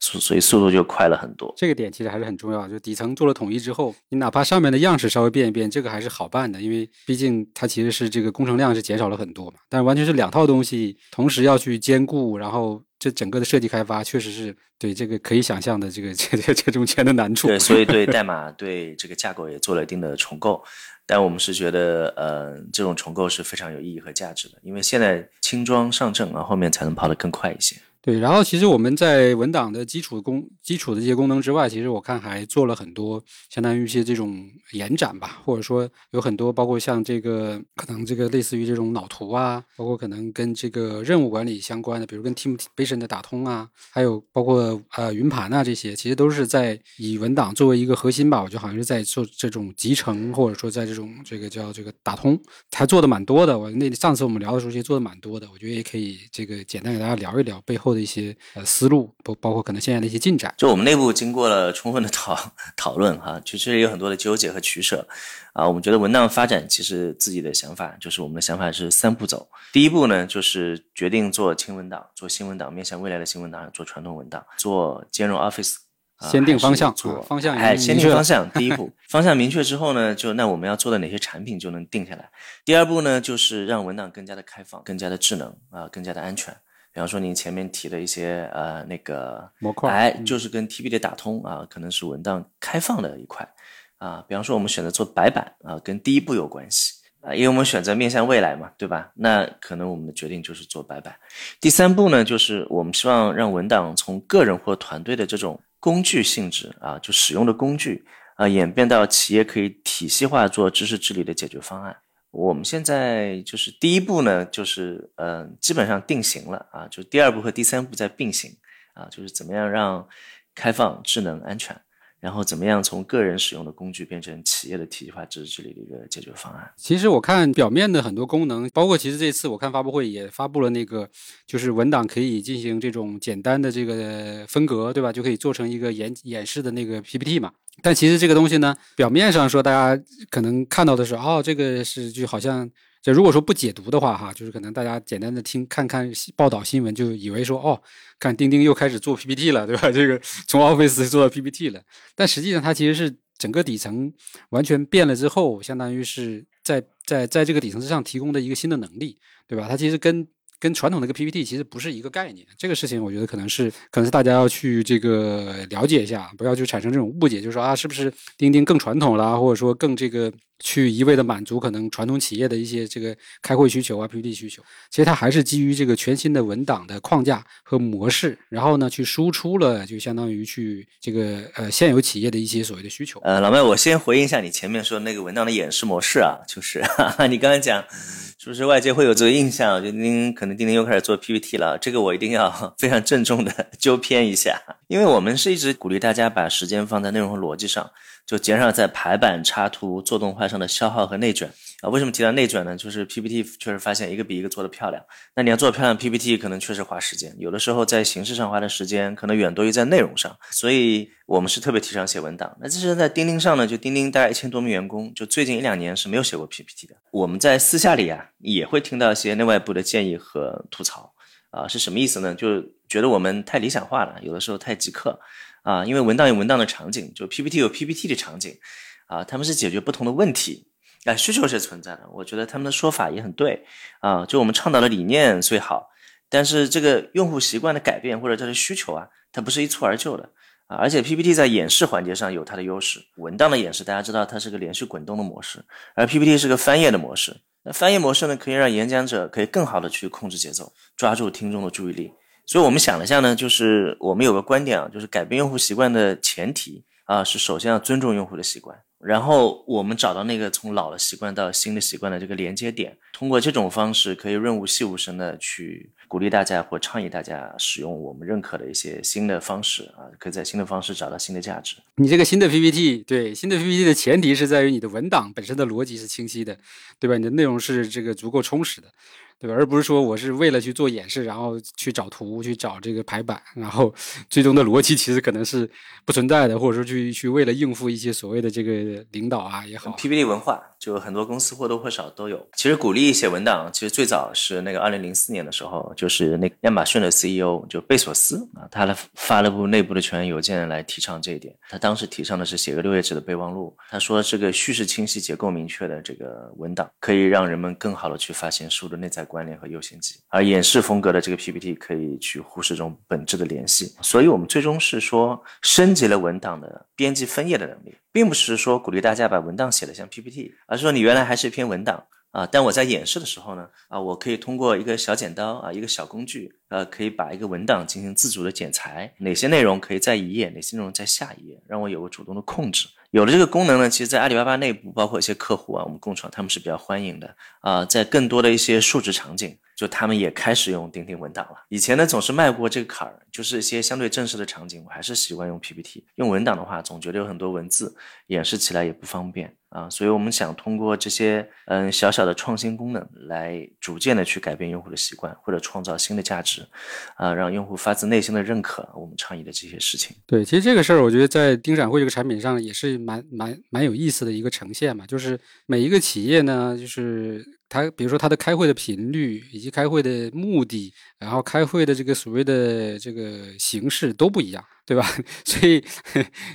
所所以速度就快了很多，这个点其实还是很重要。就底层做了统一之后，你哪怕上面的样式稍微变一变，这个还是好办的，因为毕竟它其实是这个工程量是减少了很多嘛。但完全是两套东西同时要去兼顾，然后这整个的设计开发确实是对这个可以想象的这个 这这这中间的难处。对，所以对 代码对这个架构也做了一定的重构，但我们是觉得呃这种重构是非常有意义和价值的，因为现在轻装上阵啊，后面才能跑得更快一些。对，然后其实我们在文档的基础功、基础的这些功能之外，其实我看还做了很多，相当于一些这种延展吧，或者说有很多，包括像这个可能这个类似于这种脑图啊，包括可能跟这个任务管理相关的，比如跟 Teamvision 的打通啊，还有包括呃云盘啊这些，其实都是在以文档作为一个核心吧，我觉得好像是在做这种集成，或者说在这种这个叫这个打通，还做的蛮多的。我那上次我们聊的时候，其实做的蛮多的，我觉得也可以这个简单给大家聊一聊背后的。一些呃思路，包包括可能现在的一些进展，就我们内部经过了充分的讨 讨论哈，其实有很多的纠结和取舍啊。我们觉得文档发展其实自己的想法就是我们的想法是三步走。第一步呢，就是决定做轻文档，做新文档，面向未来的新文档，做传统文档，做兼容 Office。先定方向，做方向哎，先定方向。第一步，方向明确之后呢，就那我们要做的哪些产品就能定下来。第二步呢，就是让文档更加的开放，更加的智能啊，更加的安全。比方说您前面提的一些呃那个模块，哎，就是跟 T B 的打通啊，可能是文档开放的一块啊。比方说我们选择做白板啊，跟第一步有关系啊，因为我们选择面向未来嘛，对吧？那可能我们的决定就是做白板。第三步呢，就是我们希望让文档从个人或团队的这种工具性质啊，就使用的工具啊，演变到企业可以体系化做知识治理的解决方案。我们现在就是第一步呢，就是嗯，基本上定型了啊，就第二步和第三步在并行啊，就是怎么样让开放、智能、安全。然后怎么样从个人使用的工具变成企业的体系化知识治理的一个解决方案？其实我看表面的很多功能，包括其实这次我看发布会也发布了那个，就是文档可以进行这种简单的这个分隔，对吧？就可以做成一个演演示的那个 PPT 嘛。但其实这个东西呢，表面上说大家可能看到的是，哦，这个是就好像就如果说不解读的话，哈，就是可能大家简单的听看看报道新闻，就以为说哦，看钉钉又开始做 PPT 了，对吧？这个从 Office 做到 PPT 了，但实际上它其实是整个底层完全变了之后，相当于是在在在这个底层之上提供的一个新的能力，对吧？它其实跟跟传统的个 PPT 其实不是一个概念，这个事情我觉得可能是可能是大家要去这个了解一下，不要去产生这种误解，就是说啊，是不是钉钉更传统了，或者说更这个。去一味的满足可能传统企业的一些这个开会需求啊、PPT 需求，其实它还是基于这个全新的文档的框架和模式，然后呢去输出了，就相当于去这个呃现有企业的一些所谓的需求。呃，老麦，我先回应一下你前面说那个文档的演示模式啊，就是 你刚才讲，是不是外界会有这个印象，就钉可能钉钉又开始做 PPT 了？这个我一定要 非常郑重的 纠偏一下，因为我们是一直鼓励大家把时间放在内容和逻辑上。就减少在排版、插图、做动画上的消耗和内卷啊。为什么提到内卷呢？就是 PPT 确实发现一个比一个做的漂亮。那你要做漂亮 PPT，可能确实花时间，有的时候在形式上花的时间可能远多于在内容上。所以我们是特别提倡写文档。那这是在钉钉上呢，就钉钉大概一千多名员工，就最近一两年是没有写过 PPT 的。我们在私下里啊，也会听到一些内外部的建议和吐槽啊，是什么意思呢？就觉得我们太理想化了，有的时候太极客。啊，因为文档有文档的场景，就 PPT 有 PPT 的场景，啊，他们是解决不同的问题，啊，需求是存在的。我觉得他们的说法也很对，啊，就我们倡导的理念最好，但是这个用户习惯的改变或者它的需求啊，它不是一蹴而就的，啊，而且 PPT 在演示环节上有它的优势，文档的演示大家知道它是个连续滚动的模式，而 PPT 是个翻页的模式，那翻页模式呢，可以让演讲者可以更好的去控制节奏，抓住听众的注意力。所以我们想了一下呢，就是我们有个观点啊，就是改变用户习惯的前提啊，是首先要尊重用户的习惯，然后我们找到那个从老的习惯到新的习惯的这个连接点，通过这种方式可以润物细无声的去鼓励大家或倡议大家使用我们认可的一些新的方式啊，可以在新的方式找到新的价值。你这个新的 PPT，对新的 PPT 的前提是在于你的文档本身的逻辑是清晰的，对吧？你的内容是这个足够充实的。对吧？而不是说我是为了去做演示，然后去找图、去找这个排版，然后 最终的逻辑其实可能是不存在的，或者说去去为了应付一些所谓的这个领导啊也好，PPT 文化就很多公司或多或少都有。其实鼓励写文档，其实最早是那个二零零四年的时候，就是那亚马逊的 CEO 就贝索斯啊，他来发了部内部的全员邮件来提倡这一点。他当时提倡的是写个六页纸的备忘录。他说这个叙事清晰、结构明确的这个文档，可以让人们更好的去发现书的内在。关联和优先级，而演示风格的这个 PPT 可以去忽视这种本质的联系，所以我们最终是说升级了文档的编辑分页的能力，并不是说鼓励大家把文档写的像 PPT，而是说你原来还是一篇文档啊，但我在演示的时候呢，啊，我可以通过一个小剪刀啊，一个小工具，呃，可以把一个文档进行自主的剪裁，哪些内容可以在一页，哪些内容在下一页，让我有个主动的控制。有了这个功能呢，其实，在阿里巴巴内部，包括一些客户啊，我们共创，他们是比较欢迎的啊。在更多的一些数值场景，就他们也开始用钉钉文档了。以前呢，总是迈过这个坎儿，就是一些相对正式的场景，我还是习惯用 PPT。用文档的话，总觉得有很多文字，演示起来也不方便啊。所以我们想通过这些嗯小小的创新功能，来逐渐的去改变用户的习惯，或者创造新的价值，啊，让用户发自内心的认可我们倡议的这些事情。对，其实这个事儿，我觉得在丁展会这个产品上也是。蛮蛮蛮有意思的一个呈现嘛，就是每一个企业呢，就是它，比如说它的开会的频率以及开会的目的，然后开会的这个所谓的这个形式都不一样。对吧？所以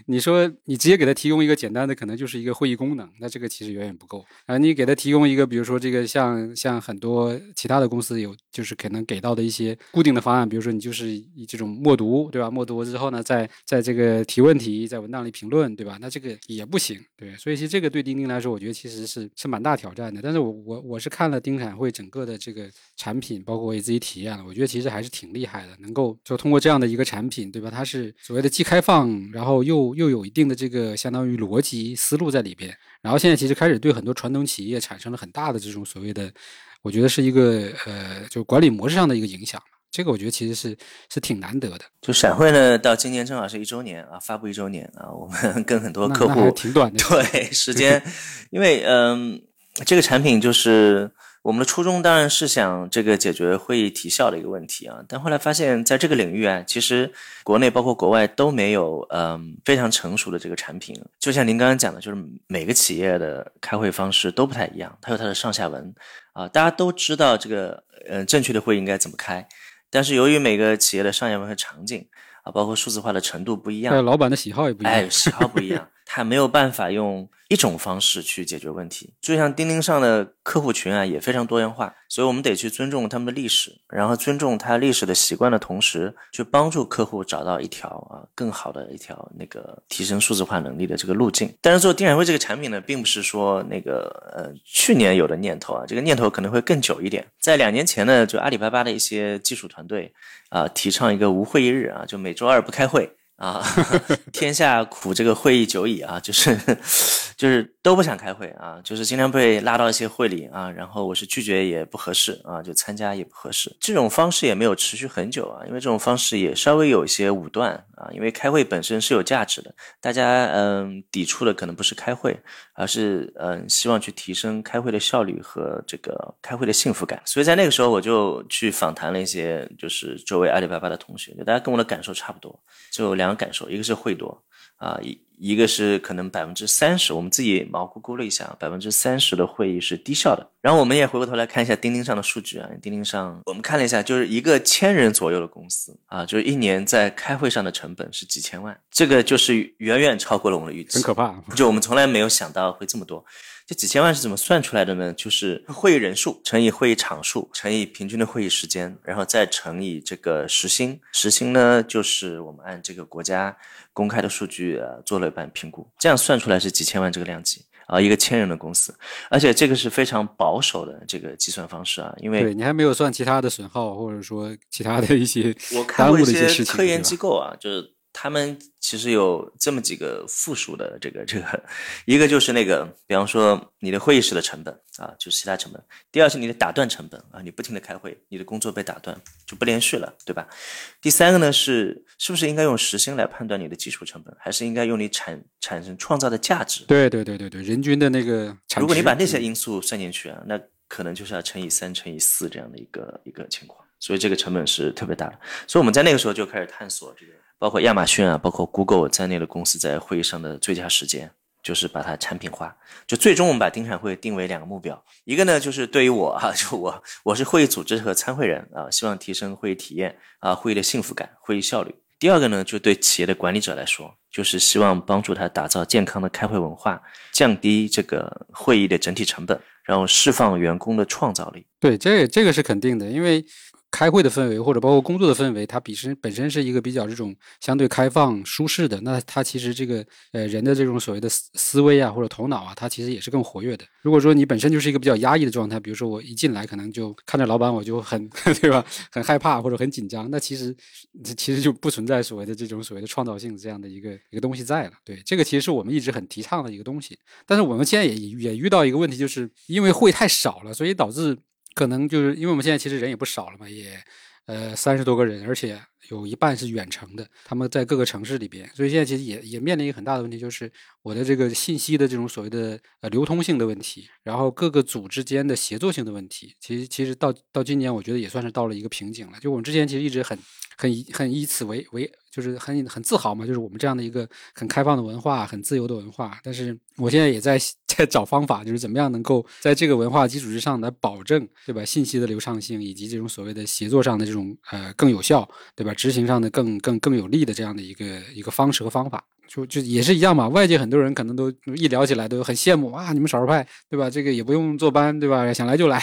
你说你直接给他提供一个简单的，可能就是一个会议功能，那这个其实远远不够啊。你给他提供一个，比如说这个像像很多其他的公司有，就是可能给到的一些固定的方案，比如说你就是以这种默读，对吧？默读之后呢，在在这个提问题，在文档里评论，对吧？那这个也不行，对。所以其实这个对钉钉来说，我觉得其实是是蛮大挑战的。但是我我我是看了丁展会整个的这个产品，包括我也自己体验了，我觉得其实还是挺厉害的，能够就通过这样的一个产品，对吧？它是。所谓的既开放，然后又又有一定的这个相当于逻辑思路在里边，然后现在其实开始对很多传统企业产生了很大的这种所谓的，我觉得是一个呃，就管理模式上的一个影响。这个我觉得其实是是挺难得的。就闪会呢，到今年正好是一周年啊，发布一周年啊，我们 跟很多客户挺短的对时间，因为嗯，这个产品就是我们的初衷当然是想这个解决会议提效的一个问题啊，但后来发现，在这个领域啊，其实国内包括国外都没有嗯非常成熟的这个产品。就像您刚刚讲的，就是每个企业的开会方式都不太一样，它有它的上下文啊，大家都知道这个呃正确的会议应该怎么开，但是由于每个企业的上下文和场景啊，包括数字化的程度不一样，老板的喜好也不一样，哎，喜好不一样，他没有办法用。一种方式去解决问题，就像钉钉上的客户群啊，也非常多元化，所以我们得去尊重他们的历史，然后尊重他历史的习惯的同时，去帮助客户找到一条啊更好的一条那个提升数字化能力的这个路径。但是做定产会这个产品呢，并不是说那个呃去年有的念头啊，这个念头可能会更久一点。在两年前呢，就阿里巴巴的一些技术团队啊，提倡一个无会议日啊，就每周二不开会。啊，天下苦这个会议久矣啊，就是就是都不想开会啊，就是经常被拉到一些会里啊，然后我是拒绝也不合适啊，就参加也不合适。这种方式也没有持续很久啊，因为这种方式也稍微有一些武断啊，因为开会本身是有价值的，大家嗯抵触的可能不是开会，而是嗯希望去提升开会的效率和这个开会的幸福感。所以在那个时候我就去访谈了一些就是周围阿里巴巴的同学，就大家跟我的感受差不多，就两个。感受，一个是会多啊，一一个是可能百分之三十，我们自己毛估估了一下，百分之三十的会议是低效的。然后我们也回过头来看一下钉钉上的数据啊，钉钉上我们看了一下，就是一个千人左右的公司啊，就是一年在开会上的成本是几千万，这个就是远远超过了我们的预期，很可怕。就我们从来没有想到会这么多。这几千万是怎么算出来的呢？就是会议人数乘以会议场数乘以平均的会议时间，然后再乘以这个时薪。时薪呢，就是我们按这个国家公开的数据呃做了一版评估，这样算出来是几千万这个量级啊，一个千人的公司，而且这个是非常保守的这个计算方式啊，因为对你还没有算其他的损耗，或者说其他的一些我看过一些科研机构啊，就是。他们其实有这么几个附属的这个这个，一个就是那个，比方说你的会议室的成本啊，就是其他成本；第二是你的打断成本啊，你不停的开会，你的工作被打断就不连续了，对吧？第三个呢是是不是应该用时薪来判断你的基础成本，还是应该用你产产生创造的价值？对对对对对，人均的那个。如果你把那些因素算进去啊，那可能就是要乘以三、乘以四这样的一个一个情况，所以这个成本是特别大的。所以我们在那个时候就开始探索这个。包括亚马逊啊，包括 Google 在内的公司在会议上的最佳时间，就是把它产品化。就最终我们把丁产会定为两个目标，一个呢就是对于我哈，就我我是会议组织和参会人啊，希望提升会议体验啊，会议的幸福感，会议效率。第二个呢，就对企业的管理者来说，就是希望帮助他打造健康的开会文化，降低这个会议的整体成本，然后释放员工的创造力。对，这这个是肯定的，因为。开会的氛围或者包括工作的氛围，它本身本身是一个比较这种相对开放舒适的。那它其实这个呃人的这种所谓的思思维啊或者头脑啊，它其实也是更活跃的。如果说你本身就是一个比较压抑的状态，比如说我一进来可能就看着老板我就很 对吧，很害怕或者很紧张，那其实其实就不存在所谓的这种所谓的创造性这样的一个一个东西在了。对，这个其实是我们一直很提倡的一个东西。但是我们现在也也遇到一个问题，就是因为会太少了，所以导致。可能就是因为我们现在其实人也不少了嘛，也呃三十多个人，而且有一半是远程的，他们在各个城市里边，所以现在其实也也面临一个很大的问题，就是我的这个信息的这种所谓的呃流通性的问题，然后各个组之间的协作性的问题，其实其实到到今年我觉得也算是到了一个瓶颈了。就我们之前其实一直很很以很以此为为，就是很很自豪嘛，就是我们这样的一个很开放的文化，很自由的文化。但是我现在也在。在找方法，就是怎么样能够在这个文化基础之上来保证，对吧？信息的流畅性以及这种所谓的协作上的这种呃更有效，对吧？执行上的更更更有利的这样的一个一个方式和方法，就就也是一样嘛。外界很多人可能都一聊起来都很羡慕啊，你们少数派，对吧？这个也不用坐班，对吧？想来就来，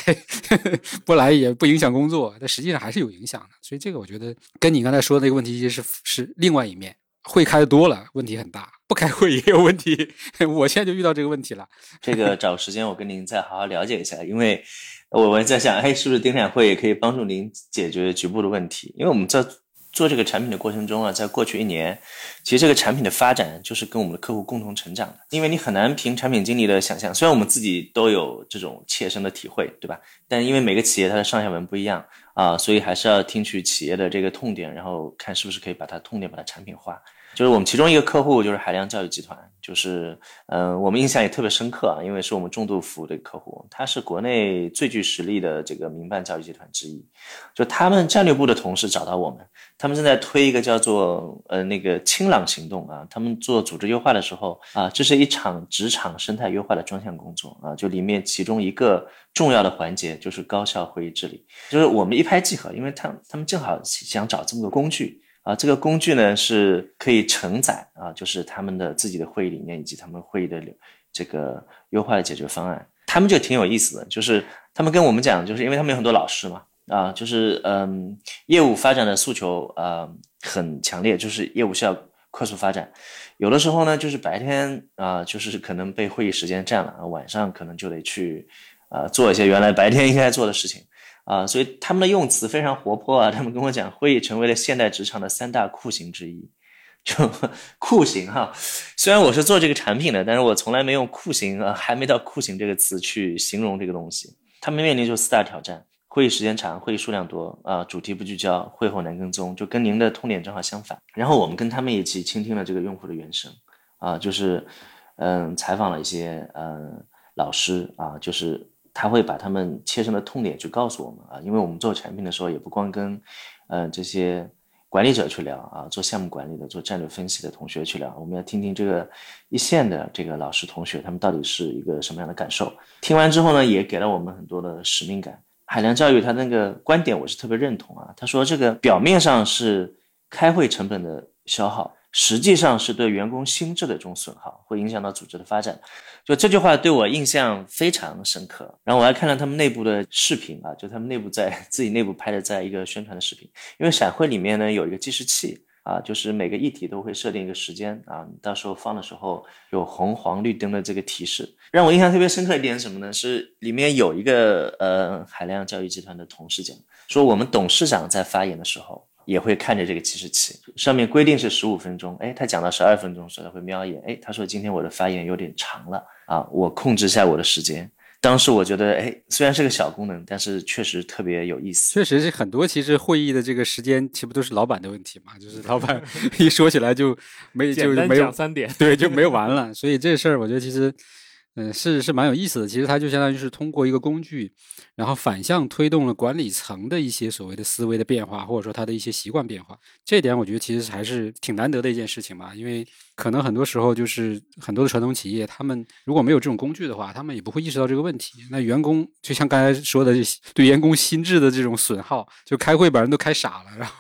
不来也不影响工作，但实际上还是有影响的。所以这个我觉得跟你刚才说的那个问题是是另外一面。会开的多了，问题很大；不开会也有问题。我现在就遇到这个问题了。这个找时间我跟您再好好了解一下，因为我我在想，哎，是不是丁产会也可以帮助您解决局部的问题？因为我们在做这个产品的过程中啊，在过去一年，其实这个产品的发展就是跟我们的客户共同成长的。因为你很难凭产品经理的想象，虽然我们自己都有这种切身的体会，对吧？但因为每个企业它的上下文不一样啊，所以还是要听取企业的这个痛点，然后看是不是可以把它痛点把它产品化。就是我们其中一个客户就是海量教育集团，就是嗯、我们印象也特别深刻啊，因为是我们重度服务的客户，他是国内最具实力的这个民办教育集团之一。就他们战略部的同事找到我们，他们正在推一个叫做呃那个清朗行动啊，他们做组织优化的时候啊，这是一场职场生态优化的专项工作啊，就里面其中一个重要的环节就是高效会议治理，就是我们一拍即合，因为他他们正好想找这么个工具。啊，这个工具呢是可以承载啊，就是他们的自己的会议理念以及他们会议的这个优化的解决方案。他们就挺有意思的，就是他们跟我们讲，就是因为他们有很多老师嘛，啊，就是嗯，业务发展的诉求啊、很强烈，就是业务需要快速发展。有的时候呢，就是白天啊、就是可能被会议时间占了，啊晚上可能就得去啊、做一些原来白天应该做的事情。啊，所以他们的用词非常活泼啊。他们跟我讲，会议成为了现代职场的三大酷刑之一。就酷刑哈，虽然我是做这个产品的，但是我从来没用酷刑啊，还没到酷刑这个词去形容这个东西。他们面临就四大挑战：会议时间长，会议数量多啊，主题不聚焦，会后难跟踪，就跟您的痛点正好相反。然后我们跟他们一起倾听了这个用户的原声啊，就是嗯，采访了一些嗯老师啊，就是他会把他们切身的痛点去告诉我们啊，因为我们做产品的时候也不光跟嗯、呃这些管理者去聊啊，做项目管理的、做战略分析的同学去聊，我们要听听这个一线的这个老师同学他们到底是一个什么样的感受。听完之后呢，也给了我们很多的使命感。海量教育他那个观点我是特别认同啊，他说这个表面上是开会成本的消耗。实际上是对员工心智的这种损耗，会影响到组织的发展。就这句话对我印象非常深刻。然后我还看了他们内部的视频啊，就他们内部在 自己内部拍的，在一个宣传的视频。因为闪会里面呢有一个计时器啊，就是每个议题都会设定一个时间啊，到时候放的时候有红黄绿灯的这个提示。让我印象特别深刻一点是什么呢？是里面有一个呃海量教育集团的同事讲，说我们董事长在发言的时候。也会看着这个计时器，上面规定是十五分钟，哎，他讲到十二分钟时候，他会瞄一眼，哎，他说今天我的发言有点长了啊，我控制一下我的时间。当时我觉得，哎，虽然是个小功能，但是确实特别有意思。确实是很多，其实会议的这个时间，其不都是老板的问题嘛？就是老板一说起来就没就简单没有讲三点，对，就没完了。所以这事儿，我觉得其实，嗯，是是蛮有意思的。其实它就相当于是通过一个工具，然后反向推动了管理层的一些所谓的思维的变化，或者说他的一些习惯变化。这点我觉得其实还是挺难得的一件事情吧。因为可能很多时候就是很多的传统企业，他们如果没有这种工具的话，他们也不会意识到这个问题。那员工就像刚才说的，对员工心智的这种损耗，就开会把人都开傻了，然后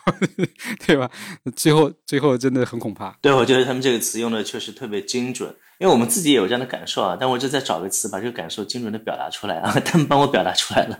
对吧？最后最后真的很恐怕。对，我觉得他们这个词用的确实特别精准，因为我们自己也有这样的感受啊。但我就再找个词把这个感受精准的表达出来啊，他们帮我表达出来了，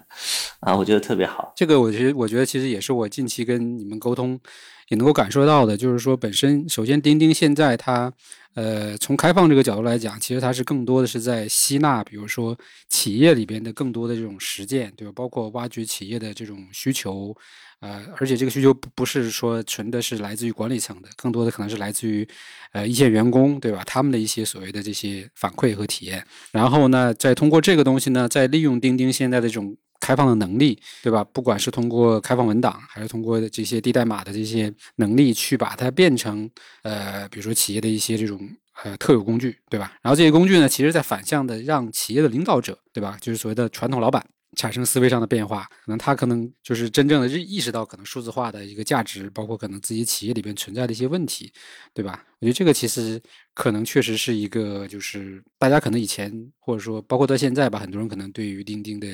啊，我觉得特别好。这个我其实，我觉得其实也是我近期跟你们沟通也能够感受到的，就是说，本身首先钉钉现在它，呃，从开放这个角度来讲，其实它是更多的是在吸纳，比如说企业里边的更多的这种实践，对吧？包括挖掘企业的这种需求，呃，而且这个需求不不是说纯的是来自于管理层的，更多的可能是来自于呃一线员工，对吧？他们的一些所谓的这些反馈和体验，然后呢，再通过这个东西呢，再利用钉钉现在的这种。开放的能力，对吧？不管是通过开放文档，还是通过这些低代码的这些能力，去把它变成呃，比如说企业的一些这种呃特有工具，对吧？然后这些工具呢，其实在反向的让企业的领导者，对吧？就是所谓的传统老板。产生思维上的变化，可能他可能就是真正的意识到可能数字化的一个价值，包括可能自己企业里边存在的一些问题，对吧？我觉得这个其实可能确实是一个，就是大家可能以前或者说包括到现在吧，很多人可能对于钉钉的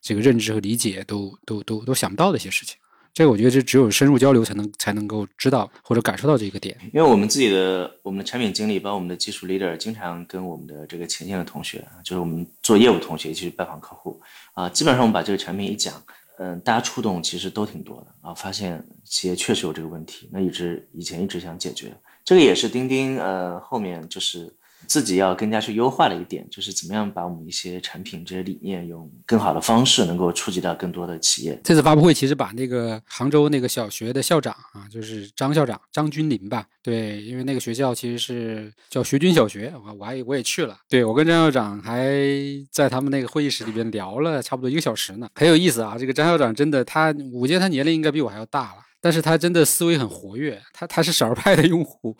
这个认知和理解都都都都想不到的一些事情。这个我觉得这只有深入交流才能才能够知道或者感受到这个点。因为我们自己的我们的产品经理，包括我们的技术 leader，经常跟我们的这个前线的同学，就是我们做业务同学去拜访客户啊，基本上我们把这个产品一讲，嗯，大家触动其实都挺多的啊，发现企业确实有这个问题，那一直以前一直想解决，这个也是钉钉呃后面就是。自己要更加去优化的一点，就是怎么样把我们一些产品这些理念，用更好的方式能够触及到更多的企业。这次发布会其实把那个杭州那个小学的校长啊，就是张校长张君林吧，对，因为那个学校其实是叫学军小学，我我还我也去了，对我跟张校长还在他们那个会议室里边聊了差不多一个小时呢，很有意思啊。这个张校长真的，他我觉得他年龄应该比我还要大了。但是他真的思维很活跃，他他是少儿派的用户，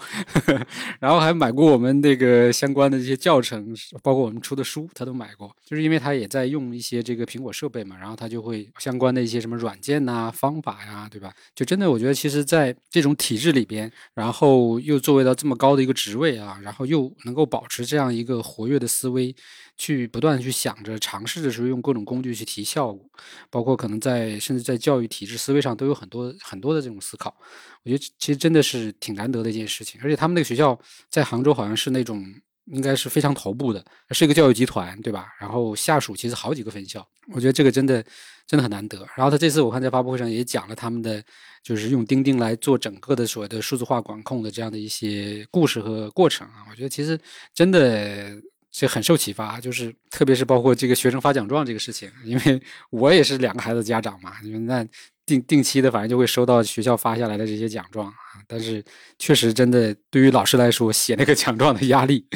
然后还买过我们那个相关的这些教程，包括我们出的书，他都买过，就是因为他也在用一些这个苹果设备嘛，然后他就会相关的一些什么软件呐、方法呀，对吧？就真的我觉得，其实在这种体制里边，然后又作为到这么高的一个职位啊，然后又能够保持这样一个活跃的思维。去不断去想着尝试的时候，用各种工具去提效果，包括可能在甚至在教育体制思维上都有很多很多的这种思考。我觉得其实真的是挺难得的一件事情。而且他们那个学校在杭州好像是那种应该是非常头部的，是一个教育集团，对吧？然后下属其实好几个分校，我觉得这个真的真的很难得。然后他这次我看在发布会上也讲了他们的就是用钉钉来做整个的所谓的数字化管控的这样的一些故事和过程啊，我觉得其实真的。这很受启发，就是特别是包括这个学生发奖状这个事情，因为 我也是两个孩子家长嘛，那定定期的反正就会收到学校发下来的这些奖状啊。但是确实真的对于老师来说，写那个奖状的压力、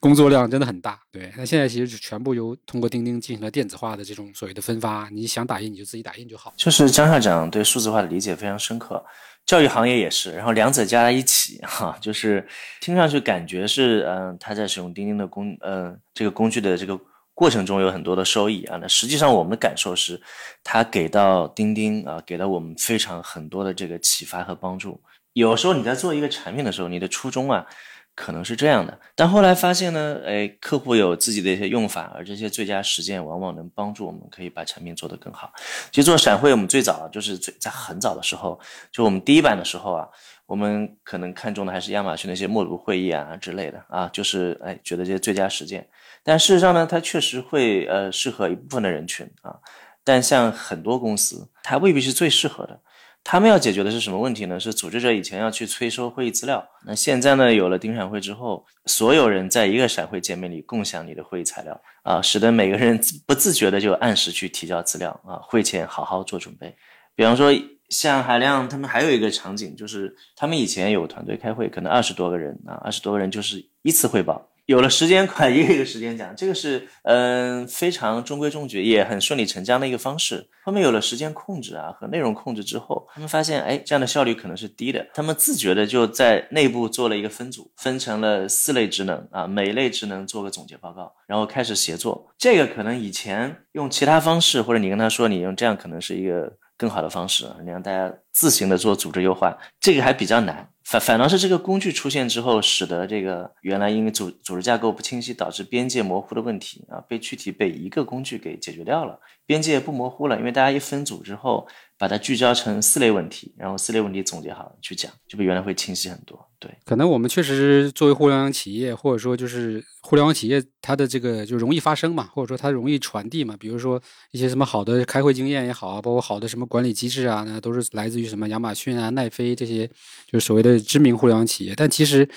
工作量真的很大。对，那现在其实就全部由通过钉钉进行了电子化的这种所谓的分发，你想打印你就自己打印就好。就是张校长对数字化的理解非常深刻。教育行业也是，然后两者加在一起，哈，就是听上去感觉是，嗯，他在使用钉钉的工，呃，这个工具的这个过程中有很多的收益啊。那实际上我们的感受是，他给到钉钉啊，给到我们非常很多的这个启发和帮助。有时候你在做一个产品的时候，你的初衷啊。可能是这样的，但后来发现呢，哎，客户有自己的一些用法，而这些最佳实践往往能帮助我们可以把产品做得更好。其实做闪会，我们最早就是最在很早的时候，就我们第一版的时候啊，我们可能看中的还是亚马逊那些默读会议啊之类的啊，就是哎觉得这些最佳实践。但事实上呢，它确实会呃适合一部分的人群啊，但像很多公司，它未必是最适合的。他们要解决的是什么问题呢？是组织者以前要去催收会议资料，那现在呢，有了盯闪会之后，所有人在一个闪会界面里共享你的会议材料啊，使得每个人不自觉的就按时去提交资料啊，会前好好做准备。比方说，像海亮他们还有一个场景，就是他们以前有团队开会，可能二十多个人啊，二十多个人就是一次汇报。有了时间块，一个一个时间讲，这个是嗯非常中规中矩，也很顺理成章的一个方式。后面有了时间控制啊和内容控制之后，他们发现哎这样的效率可能是低的，他们自觉的就在内部做了一个分组，分成了四类职能啊，每类职能做个总结报告，然后开始协作。这个可能以前用其他方式，或者你跟他说你用这样可能是一个更好的方式，你让大家自行的做组织优化，这个还比较难。反反倒是这个工具出现之后，使得这个原来因为组组织架构不清晰导致边界模糊的问题啊，被具体被一个工具给解决掉了，边界不模糊了，因为大家一分组之后。把它聚焦成四类问题，然后四类问题总结好去讲，就比原来会清晰很多。对，可能我们确实作为互联网企业，或者说就是互联网企业，它的这个就容易发生嘛，或者说它容易传递嘛。比如说一些什么好的开会经验也好啊，包括好的什么管理机制啊，那都是来自于什么亚马逊啊、奈飞这些，就是所谓的知名互联网企业。但其实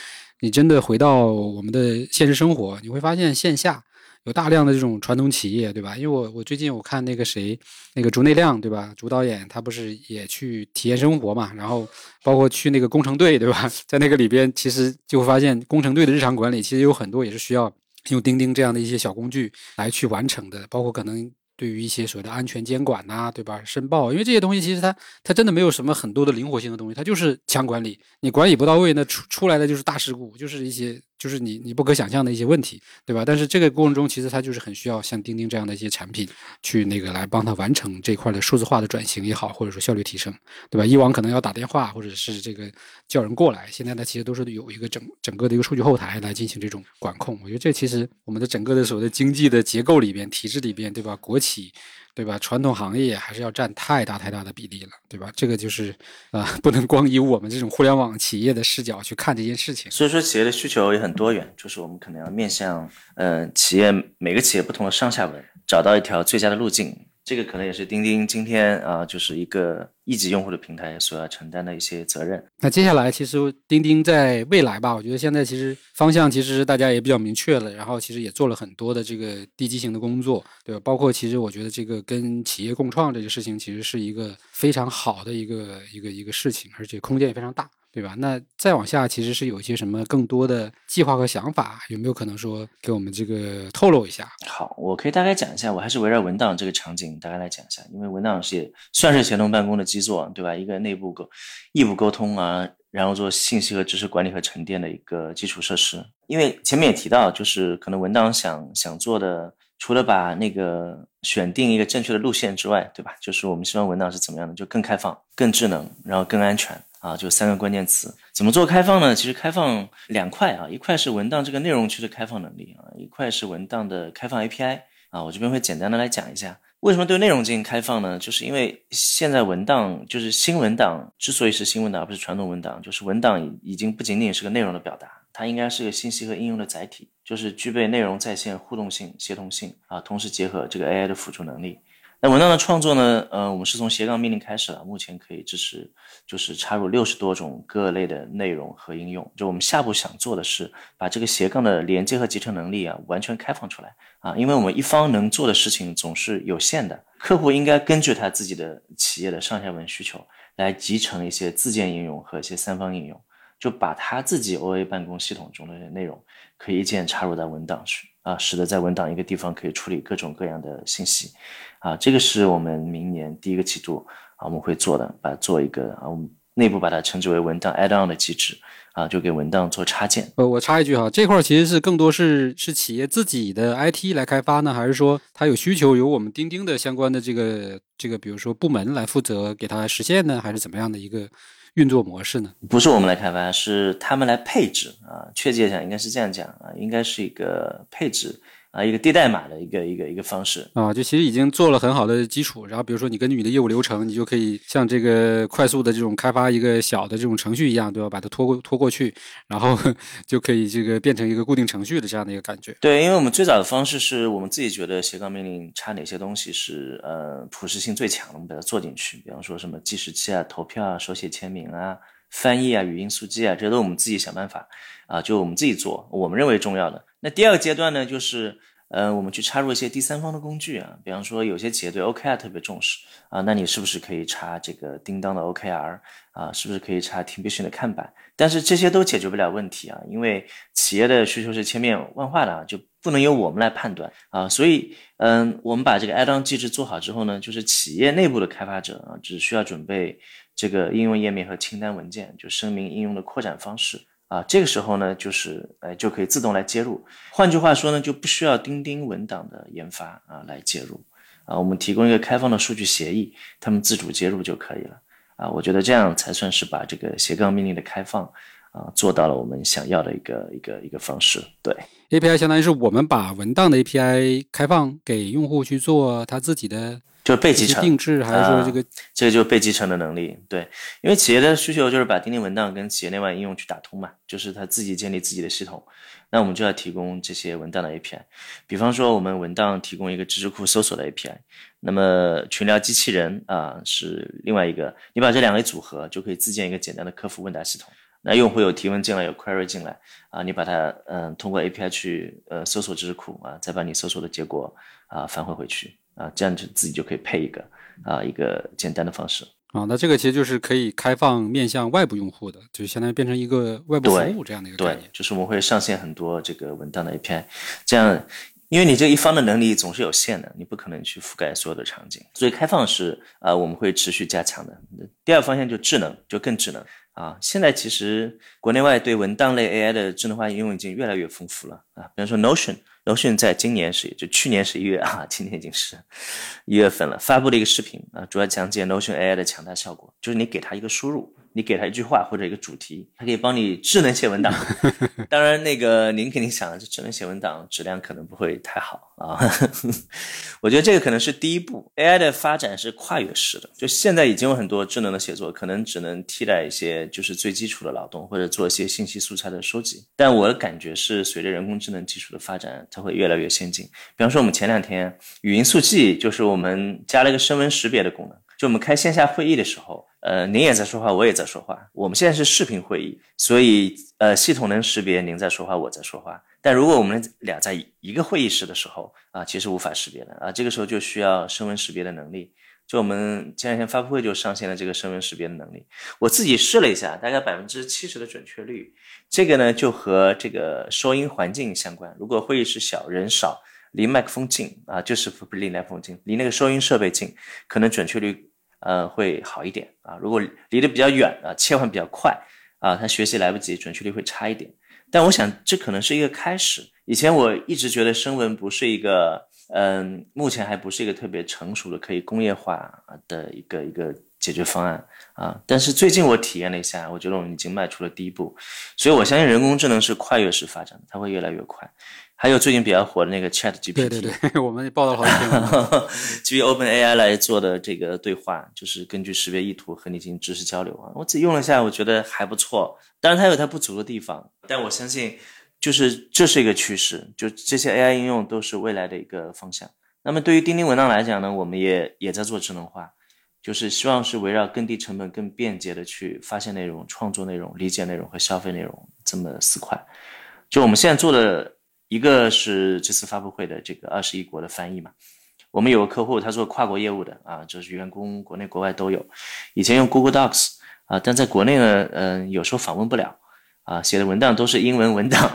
你真的回到我们的现实生活，你会发现线下。有大量的这种传统企业，对吧？因为我我最近我看那个谁，那个竹内亮，对吧？竹导演他不是也去体验生活嘛？然后包括去那个工程队，对吧？在那个里边，其实就会发现工程队的日常管理其实有很多也是需要用钉钉这样的一些小工具来去完成的，包括可能。对于一些所谓的安全监管呐，对吧？申报，因为这些东西其实它它真的没有什么很多的灵活性的东西，它就是强管理，你管理不到位，那出出来的就是大事故，就是一些就是你你不可想象的一些问题，对吧？但是这个过程中，其实它就是很需要像钉钉这样的一些产品去那个来帮他完成这块的数字化的转型也好，或者说效率提升，对吧？以往可能要打电话或者是这个叫人过来，现在呢其实都是有一个整整个的一个数据后台来进行这种管控。我觉得这其实我们的整个的所谓的经济的结构里边、体制里边，对吧？国企，对吧？传统行业还是要占太大太大的比例了，对吧？这个就是啊，不能光以我们这种互联网企业的视角去看这件事情。所以说，企业的需求也很多元，就是我们可能要面向嗯企业每个企业不同的上下文，找到一条最佳的路径。这个可能也是钉钉今天啊，就是一个一级用户的平台所要承担的一些责任。那接下来，其实钉钉在未来吧，我觉得现在其实方向其实大家也比较明确了，然后其实也做了很多的这个地基型的工作，对吧？包括其实我觉得这个跟企业共创这个事情，其实是一个非常好的一个一个一个事情，而且空间也非常大。对吧？那再往下，其实是有一些什么更多的计划和想法，有没有可能说给我们这个透露一下？好，我可以大概讲一下，我还是围绕文档这个场景大概来讲一下，因为文档是也算是协同办公的基座，对吧？一个内部沟、异步沟通啊，然后做信息和知识管理和沉淀的一个基础设施。因为前面也提到，就是可能文档想想做的。除了把那个选定一个正确的路线之外，对吧？就是我们希望文档是怎么样的，就更开放、更智能，然后更安全啊，就三个关键词。怎么做开放呢？其实开放两块啊，一块是文档这个内容区的开放能力啊，一块是文档的开放 API 啊。我这边会简单的来讲一下，为什么对内容进行开放呢？就是因为现在文档就是新文档，之所以是新文档而不是传统文档，就是文档已经不仅仅是个内容的表达，它应该是个信息和应用的载体。就是具备内容在线互动性、协同性啊，同时结合这个 AI 的辅助能力。那文档的创作呢？呃，我们是从斜杠命令开始了，目前可以支持，就是插入六十多种各类的内容和应用。就我们下步想做的是，把这个斜杠的连接和集成能力啊，完全开放出来啊，因为我们一方能做的事情总是有限的，客户应该根据他自己的企业的上下文需求来集成一些自建应用和一些三方应用。就把他自己 OA 办公系统中的内容可以一键插入到文档去啊，使得在文档一个地方可以处理各种各样的信息啊，这个是我们明年第一个季度啊我们会做的，把它做一个啊我们内部把它称之为文档 add-on 的机制啊，就给文档做插件。呃，我插一句哈，这块其实是更多是是企业自己的 IT 来开发呢，还是说它有需求由我们钉钉的相关的这个这个比如说部门来负责给它实现呢，还是怎么样的一个？运作模式呢？不是我们来开发，是他们来配置啊。确切讲，应该是这样讲啊，应该是一个配置。啊，一个低代码的一个一个一个方式啊，就其实已经做了很好的基础。然后比如说你根据你的业务流程，你就可以像这个快速的这种开发一个小的这种程序一样，对吧？把它拖过拖过去，然后 就可以这个变成一个固定程序的这样的一个感觉。对，因为我们最早的方式是我们自己觉得斜杠命令差哪些东西是呃普适性最强的，我们把它做进去。比方说什么计时器啊、投票啊、手写签名啊、翻译啊、语音速记啊，这些都我们自己想办法啊，就我们自己做，我们认为重要的。那第二个阶段呢，就是，呃，我们去插入一些第三方的工具啊，比方说有些企业对 OKR 特别重视啊，那你是不是可以插这个叮当的 OKR 啊？是不是可以插 Teamvision 的看板？但是这些都解决不了问题啊，因为企业的需求是千变万化的啊，就不能由我们来判断啊。所以，嗯，我们把这个 add-on 机制做好之后呢，就是企业内部的开发者啊，只需要准备这个应用页面和清单文件，就声明应用的扩展方式。啊，这个时候呢，就是呃，就可以自动来接入。换句话说呢，就不需要钉钉文档的研发啊来接入。啊，我们提供一个开放的数据协议，他们自主接入就可以了。啊，我觉得这样才算是把这个斜杠命令的开放啊做到了我们想要的一个一个一个方式。对，API 相当于是我们把文档的 API 开放给用户去做他自己的。就是被集成定制，还是说这个这个就是被集成的能力？对，因为企业的需求就是把钉钉文档跟企业内外应用去打通嘛，就是他自己建立自己的系统，那我们就要提供这些文档的 API。比方说，我们文档提供一个知识库搜索的 API，那么群聊机器人啊是另外一个，你把这两个组合，就可以自建一个简单的客服问答系统。那用户有提问进来，有 query 进来啊，你把它嗯通过 API 去呃搜索知识库啊，再把你搜索的结果啊返回回去。啊，这样就自己就可以配一个啊，一个简单的方式啊。那这个其实就是可以开放面向外部用户的，就相当于变成一个外部服务这样的一个概念。就是我们会上线很多这个文档的 API，这样，因为你这一方的能力总是有限的，你不可能去覆盖所有的场景，所以开放是啊，我们会持续加强的。第二方向就智能，就更智能。啊，现在其实国内外对文档类 AI 的智能化应用已经越来越丰富了啊。比方说 Notion 在今年是就去年十一月啊，今年已经是一月份了，发布了一个视频啊，主要讲解 Notion AI 的强大效果，就是你给它一个输入。你给他一句话或者一个主题，他可以帮你智能写文档。当然，那个您肯定想，这智能写文档质量可能不会太好啊。我觉得这个可能是第一步。AI 的发展是跨越式的，就现在已经有很多智能的写作，可能只能替代一些就是最基础的劳动，或者做一些信息素材的收集。但我的感觉是，随着人工智能技术的发展，它会越来越先进。比方说，我们前两天语音速记，就是我们加了一个声纹识别的功能。就我们开线下会议的时候，呃，您也在说话，我也在说话。我们现在是视频会议，所以呃，系统能识别您在说话，我在说话。但如果我们俩在一个会议室的时候啊，其实无法识别的啊，这个时候就需要声纹识别的能力就我们前两天发布会就上线了这个声纹识别的能力，我自己试了一下，大概百分之七十的准确率。这个呢就和这个收音环境相关。如果会议室小、人少、离麦克风近啊，就是不离麦克风近，离那个收音设备近，可能准确率呃会好一点啊。如果离得比较远啊，切换比较快啊，他学习来不及，准确率会差一点。但我想这可能是一个开始。以前我一直觉得声纹不是一个。嗯，目前还不是一个特别成熟的可以工业化的一个一个解决方案啊。但是最近我体验了一下，我觉得我们已经迈出了第一步。所以我相信人工智能是跨越式发展的，它会越来越快。还有最近比较火的那个 Chat GPT，对对对，我们报道好几天，基于 Open AI 来做的这个对话，就是根据识别意图和你进行知识交流啊。我自己用了下，我觉得还不错。当然它有它不足的地方，但我相信。就是这是一个趋势，就这些 AI 应用都是未来的一个方向。那么对于钉钉文档来讲呢，我们也也在做智能化，就是希望是围绕更低成本、更便捷的去发现内容、创作内容、理解内容和消费内容这么四块。就我们现在做的一个是这次发布会的这个二十一国的翻译嘛，我们有个客户他做跨国业务的啊，就是员工国内国外都有，以前用 Google Docs 啊，但在国内呢，嗯，有时候访问不了。啊，写的文档都是英文文档。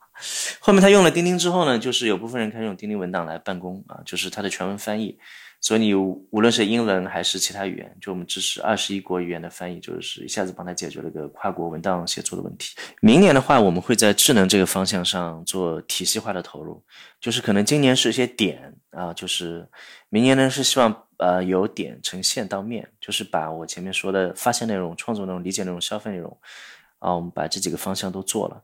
后面他用了钉钉之后呢，就是有部分人开始用钉钉文档来办公啊，就是它的全文翻译。所以你无论是英文还是其他语言，就我们支持二十一国语言的翻译，就是一下子帮他解决了个跨国文档写作的问题。明年的话，我们会在智能这个方向上做体系化的投入，就是可能今年是一些点啊，就是明年呢是希望呃由点成线到面，就是把我前面说的发现内容、创作内容、理解内容、消费内容。啊，我们把这几个方向都做了。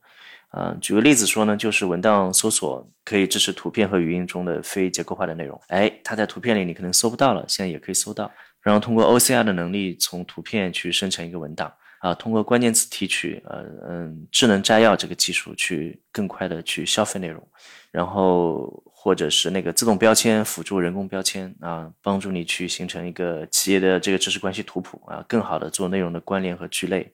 嗯，举个例子说呢，就是文档搜索可以支持图片和语音中的非结构化的内容。哎，它在图片里你可能搜不到了，现在也可以搜到。然后通过 OCR 的能力，从图片去生成一个文档。啊，通过关键词提取，呃嗯，智能摘要这个技术去更快的去消费内容。然后或者是那个自动标签辅助人工标签啊，帮助你去形成一个企业的这个知识关系图谱啊，更好的做内容的关联和聚类。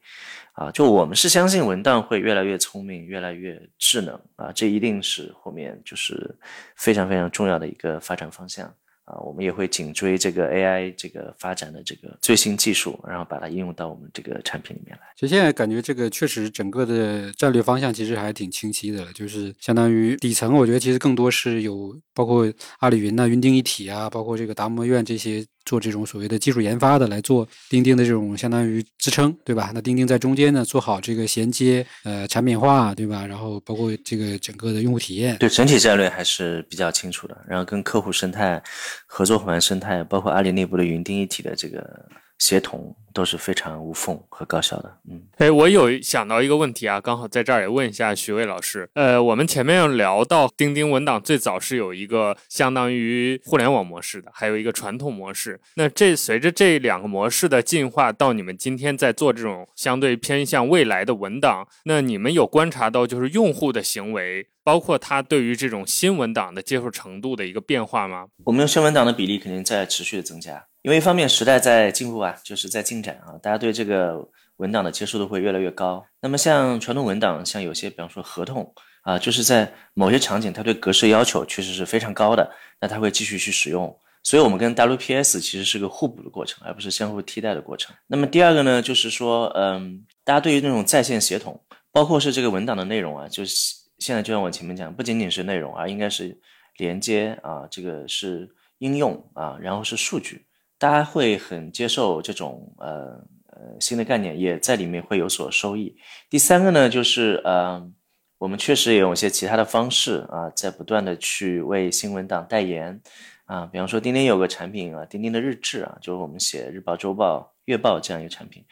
啊，就我们是相信文档会越来越聪明，越来越智能啊，这一定是后面就是非常非常重要的一个发展方向啊。我们也会紧追这个 AI 这个发展的这个最新技术，然后把它应用到我们这个产品里面来。其实现在感觉这个确实整个的战略方向其实还挺清晰的，就是相当于底层，我觉得其实更多是有包括阿里云呐、云钉一体啊，包括这个达摩院这些。做这种所谓的技术研发的，来做钉钉的这种相当于支撑，对吧？那钉钉在中间呢，做好这个衔接，呃，产品化，对吧？然后包括这个整个的用户体验，对整体战略还是比较清楚的。然后跟客户生态、合作伙伴生态，包括阿里内部的云钉一体的这个。协同都是非常无缝和高效的。嗯，哎，我有想到一个问题啊，刚好在这儿也问一下徐伟老师。呃，我们前面有聊到钉钉文档最早是有一个相当于互联网模式的，还有一个传统模式。那这随着这两个模式的进化，到你们今天在做这种相对偏向未来的文档，那你们有观察到就是用户的行为，包括他对于这种新文档的接受程度的一个变化吗？我们用新文档的比例肯定在持续的增加。因为一方面时代在进步啊，就是在进展啊，大家对这个文档的接受度会越来越高。那么像传统文档，像有些比方说合同啊，就是在某些场景，它对格式要求确实是非常高的，那它会继续去使用。所以我们跟 WPS 其实是个互补的过程，而不是相互替代的过程。那么第二个呢，就是说，嗯，大家对于那种在线协同，包括是这个文档的内容啊，就是现在就像我前面讲，不仅仅是内容啊，应该是连接啊，这个是应用啊，然后是数据。大家会很接受这种呃呃新的概念，也在里面会有所收益。第三个呢，就是呃，我们确实也有一些其他的方式啊，在不断的去为新闻档代言啊，比方说钉钉有个产品啊，钉钉的日志啊，就是我们写日报、周报、月报这样一个产品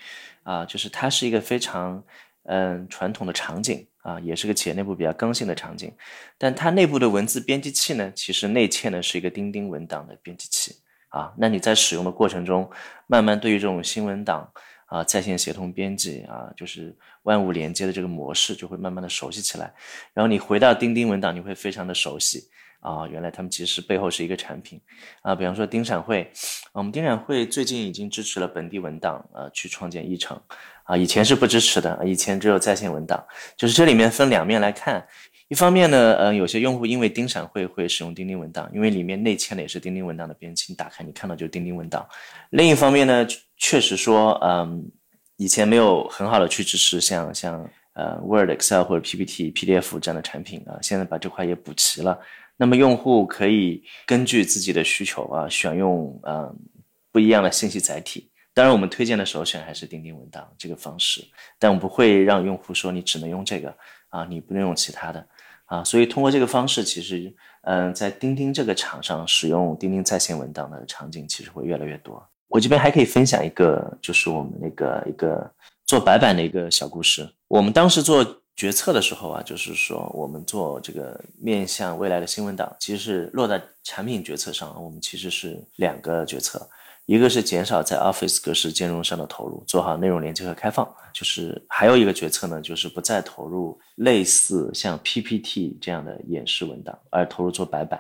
啊，就是它是一个非常嗯传统的场景啊，也是个企业内部比较刚性的场景，但它内部的文字编辑器呢，其实内嵌的是一个钉钉文档的编辑器。啊，那你在使用的过程中，慢慢对于这种新闻档啊，在线协同编辑啊，就是万物连接的这个模式，就会慢慢的熟悉起来。然后你回到钉钉文档，你会非常的熟悉啊，原来他们其实背后是一个产品啊。比方说丁闪会，我们丁闪会最近已经支持了本地文档啊，去创建议程啊，以前是不支持的，以前只有在线文档。就是这里面分两面来看，一方面呢，呃，有些用户因为钉闪会会使用钉钉文档，因为里面内嵌的也是钉钉文档的编辑，你打开你看到就是钉钉文档。另一方面呢，确实说，嗯，以前没有很好的去支持像像呃 Word、Excel 或者 PPT、PDF 这样的产品啊，现在把这块也补齐了。那么用户可以根据自己的需求啊，选用嗯不一样的信息载体。当然，我们推荐的首选还是钉钉文档这个方式，但我不会让用户说你只能用这个啊，你不能用其他的。啊，所以通过这个方式，其实，嗯，在钉钉这个场上使用钉钉在线文档的场景，其实会越来越多。我这边还可以分享一个，就是我们那个一个做白板的一个小故事。我们当时做决策的时候啊，就是说我们做这个面向未来的新文档，其实是落在产品决策上，我们其实是两个决策。一个是减少在 Office 格式兼容上的投入，做好内容连接和开放。就是还有一个决策呢，就是不再投入类似像 PPT 这样的演示文档，而投入做白板。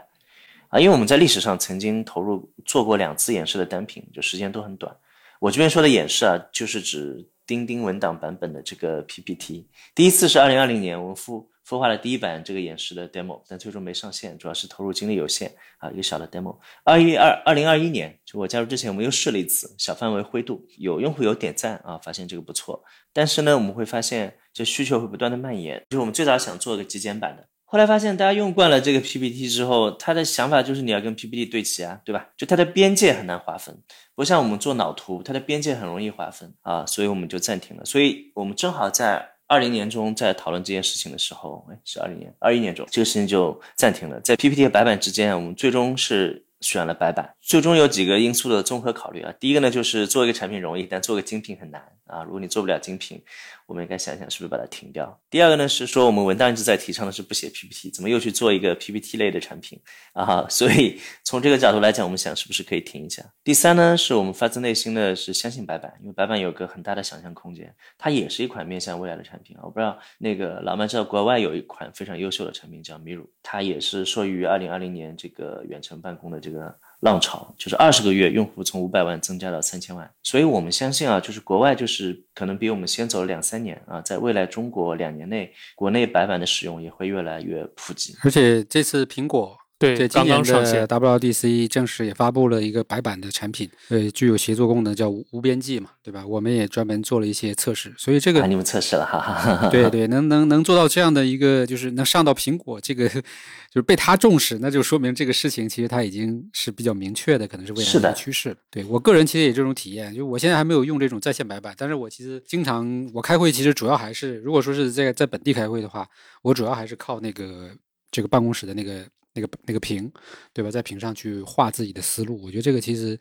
啊，因为我们在历史上曾经投入做过两次演示的单品，就时间都很短。我这边说的演示啊，就是指钉钉文档版本的这个 PPT。第一次是二零二零年，我们付孵化了第一版这个演示的 demo，但最终没上线，主要是投入精力有限啊，一个小的 demo。二一二二零二一年，就我加入之前，我们又试了一次小范围灰度，有用户有点赞啊，发现这个不错。但是呢，我们会发现这需求会不断的蔓延。就是我们最早想做个极简版的，后来发现大家用惯了这个 PPT 之后，他的想法就是你要跟 PPT 对齐啊，对吧？就它的边界很难划分，不像我们做脑图，它的边界很容易划分啊，所以我们就暂停了。所以我们正好在。二零年中在讨论这件事情的时候，哎，是二零年、二一年中，这个事情就暂停了。在 PPT 和白板之间，我们最终是。选了白板，最终有几个因素的综合考虑啊。第一个呢，就是做一个产品容易，但做个精品很难啊。如果你做不了精品，我们应该想想是不是把它停掉。第二个呢，是说我们文档一直在提倡的是不写 PPT，怎么又去做一个 PPT 类的产品啊？所以从这个角度来讲，我们想是不是可以停一下？第三呢，是我们发自内心的是相信白板，因为白板有个很大的想象空间，它也是一款面向未来的产品啊。我不知道那个老麦知道国外有一款非常优秀的产品叫 Miru，它也是受益于二零二零年这个远程办公的。这个浪潮就是二十个月，用户从五百万增加到三千万，所以我们相信啊，就是国外就是可能比我们先走了两三年啊，在未来中国两年内，国内白板的使用也会越来越普及，而且这次苹果。对，今年的 WDC 正式也发布了一个白板的产品，呃，具有协作功能，叫无边际嘛，对吧？我们也专门做了一些测试，所以这个你们测试了哈，对对，能能能做到这样的一个，就是能上到苹果这个，就是被他重视，那就说明这个事情其实它已经是比较明确的，可能是未来的趋势。对我个人其实也这种体验，就我现在还没有用这种在线白板，但是我其实经常我开会，其实主要还是如果说是在在本地开会的话，我主要还是靠那个这个办公室的那个。那个那个屏，对吧？在屏上去画自己的思路，我觉得这个其实，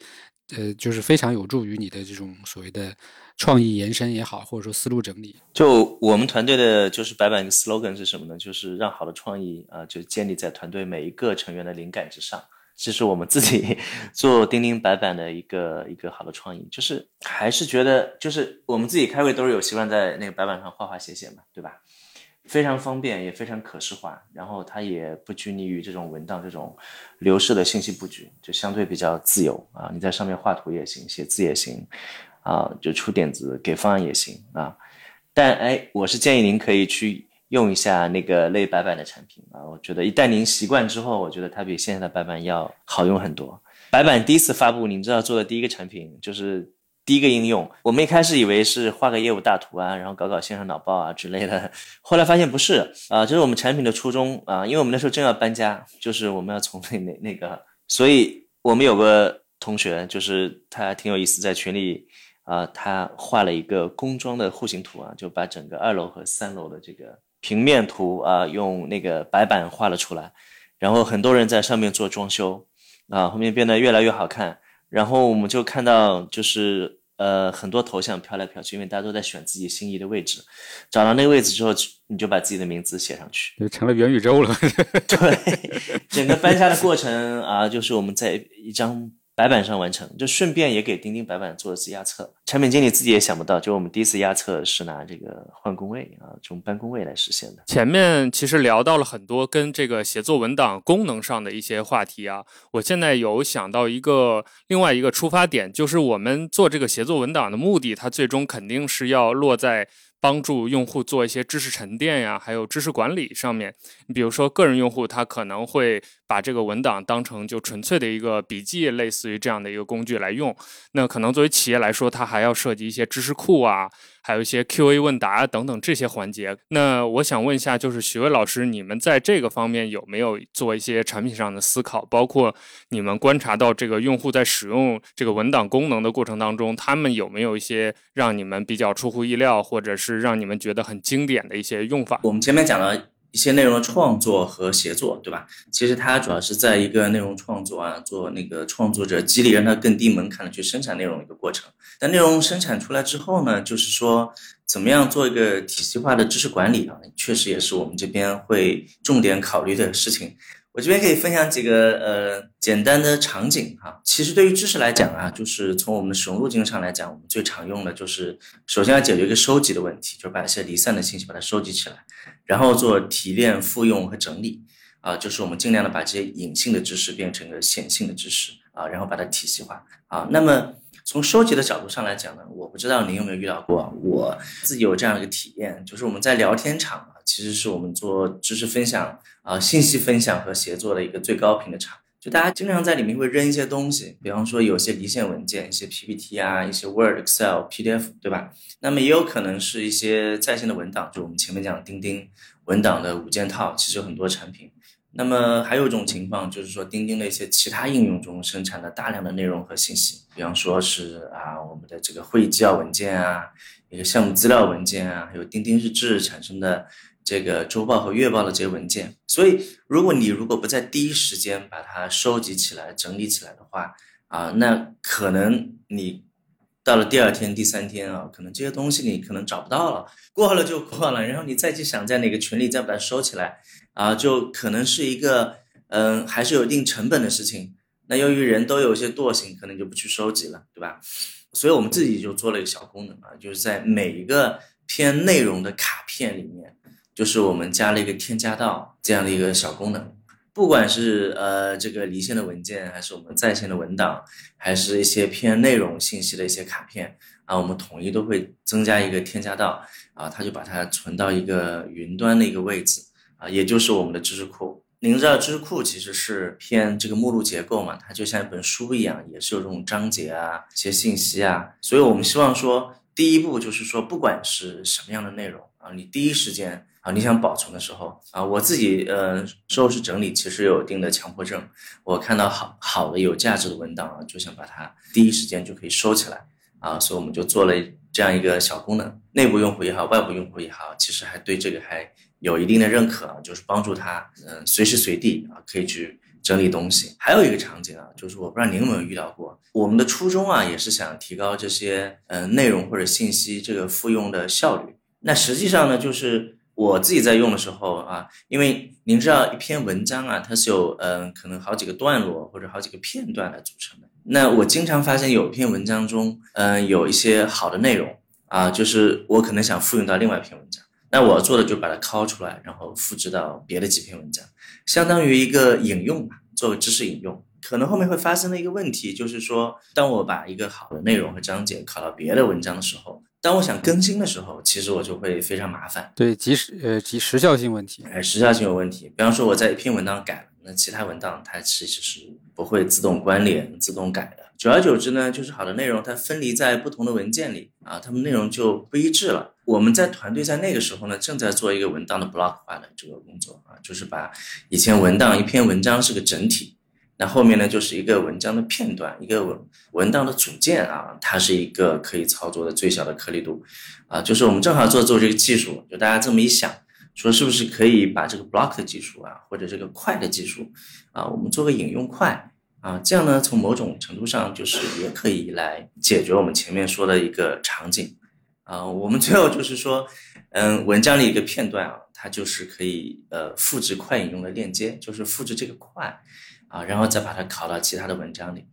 呃，就是非常有助于你的这种所谓的创意延伸也好，或者说思路整理。就我们团队的就是白板一个 slogan 是什么呢？就是让好的创意啊，就建立在团队每一个成员的灵感之上。这是我们自己 做钉钉白板的一个一个好的创意，就是还是觉得，就是我们自己开会都是有习惯在那个白板上画画写写嘛，对吧？非常方便，也非常可视化，然后它也不拘泥于这种文档这种流式的信息布局，就相对比较自由啊。你在上面画图也行，写字也行，啊，就出点子给方案也行啊。但哎，我是建议您可以去用一下那个类白板的产品啊。我觉得一旦您习惯之后，我觉得它比现在的白板要好用很多。白板第一次发布，您知道做的第一个产品就是。第一个应用，我们一开始以为是画个业务大图啊，然后搞搞线上脑报啊之类的，后来发现不是啊，这是我们产品的初衷啊，因为我们那时候正要搬家，就是我们要从那那那个，所以我们有个同学，就是他挺有意思，在群里啊，他画了一个工装的户型图啊，就把整个二楼和三楼的这个平面图啊，用那个白板画了出来，然后很多人在上面做装修啊，后面变得越来越好看。然后我们就看到，就是呃很多头像飘来飘去，因为大家都在选自己心仪的位置。找到那个位置之后，你就把自己的名字写上去，就成了元宇宙了。对，整个搬家的过程啊，就是我们在一张。白板上完成，就顺便也给钉钉白板做了次压测。产品经理自己也想不到，就我们第一次压测是拿这个换工位啊，这种搬工位来实现的。前面其实聊到了很多跟这个写作文档功能上的一些话题啊，我现在有想到一个另外一个出发点，就是我们做这个写作文档的目的，它最终肯定是要落在帮助用户做一些知识沉淀呀，还有知识管理上面。你比如说，个人用户他可能会把这个文档当成就纯粹的一个笔记，类似于这样的一个工具来用。那可能作为企业来说，它还要涉及一些知识库啊，还有一些 Q&A 问答等等这些环节。那我想问一下，就是许巍老师，你们在这个方面有没有做一些产品上的思考？包括你们观察到这个用户在使用这个文档功能的过程当中，他们有没有一些让你们比较出乎意料，或者是让你们觉得很经典的一些用法？我们前面讲了。一些内容的创作和协作，对吧？其实它主要是在一个内容创作啊，做那个创作者激励，让它更低门槛的去生产内容一个过程。但内容生产出来之后呢，就是说怎么样做一个体系化的知识管理啊，确实也是我们这边会重点考虑的事情。我这边可以分享几个呃简单的场景哈。其实对于知识来讲啊，就是从我们使用路径上来讲，我们最常用的就是首先要解决一个收集的问题，就是把一些离散的信息把它收集起来，然后做提炼、复用和整理啊，就是我们尽量的把这些隐性的知识变成一个显性的知识啊，然后把它体系化啊。那么从收集的角度上来讲呢，我不知道您有没有遇到过，我自己有这样一个体验，就是我们在聊天场。其实是我们做知识分享啊、信息分享和协作的一个最高频的场。就大家经常在里面会扔一些东西，比方说有些离线文件、一些 PPT 啊、一些 Word、Excel、PDF，对吧？那么也有可能是一些在线的文档，就我们前面讲钉钉文档的五件套，其实有很多产品。那么还有一种情况，就是说钉钉的一些其他应用中生产的大量的内容和信息，比方说是啊我们的这个会议纪要文件啊，一个项目资料文件啊，还有钉钉日志产生的。这个周报和月报的这些文件，所以如果你如果不在第一时间把它收集起来、整理起来的话，啊，那可能你到了第二天、第三天啊，可能这些东西你可能找不到了，过了就过了，然后你再去想在哪个群里再把它收起来，啊，就可能是一个嗯，还是有一定成本的事情。那由于人都有一些惰性，可能就不去收集了，对吧？所以我们自己就做了一个小功能啊，就是在每一个偏内容的卡片里面。就是我们加了一个添加到这样的一个小功能，不管是呃这个离线的文件，还是我们在线的文档，还是一些偏内容信息的一些卡片啊，我们统一都会增加一个添加到啊，它就把它存到一个云端的一个位置啊，也就是我们的知识库。您知道知识库其实是偏这个目录结构嘛，它就像一本书一样，也是有这种章节啊、一些信息啊，所以我们希望说，第一步就是说，不管是什么样的内容啊，你第一时间。你想保存的时候啊，我自己呃收拾整理其实有一定的强迫症。我看到好好的有价值的文档啊，就想把它第一时间就可以收起来啊，所以我们就做了这样一个小功能。内部用户也好，外部用户也好，其实还对这个还有一定的认可，就是帮助他嗯随时随地啊可以去整理东西。还有一个场景啊，就是我不知道您有没有遇到过，我们的初衷啊也是想提高这些嗯内容或者信息这个复用的效率。那实际上呢，就是。我自己在用的时候啊，因为您知道一篇文章啊，它是有嗯可能好几个段落或者好几个片段来组成的。那我经常发现有一篇文章中，嗯有一些好的内容啊，就是我可能想复用到另外一篇文章，那我做的就把它拷出来，然后复制到别的几篇文章，相当于一个引用吧，作为知识引用。可能后面会发生的一个问题就是说，当我把一个好的内容和章节拷到别的文章的时候。当我想更新的时候，其实我就会非常麻烦。对，及时呃，及时效性问题，哎，时效性有问题。比方说我在一篇文档改了，那其他文档它其实是不会自动关联、自动改的。久而久之呢，就是好的内容它分离在不同的文件里啊，它们内容就不一致了。我们在团队在那个时候呢，正在做一个文档的 block 化的这个工作啊，就是把以前文档一篇文章是个整体。那后面呢，就是一个文章的片段，一个文文档的组件啊，它是一个可以操作的最小的颗粒度，啊，就是我们正好做做这个技术，就大家这么一想，说是不是可以把这个 block 的技术啊，或者这个快的技术啊，我们做个引用快啊，这样呢，从某种程度上就是也可以来解决我们前面说的一个场景啊，我们最后就是说，嗯，文章的一个片段啊，它就是可以呃复制快引用的链接，就是复制这个快。啊，然后再把它拷到其他的文章里，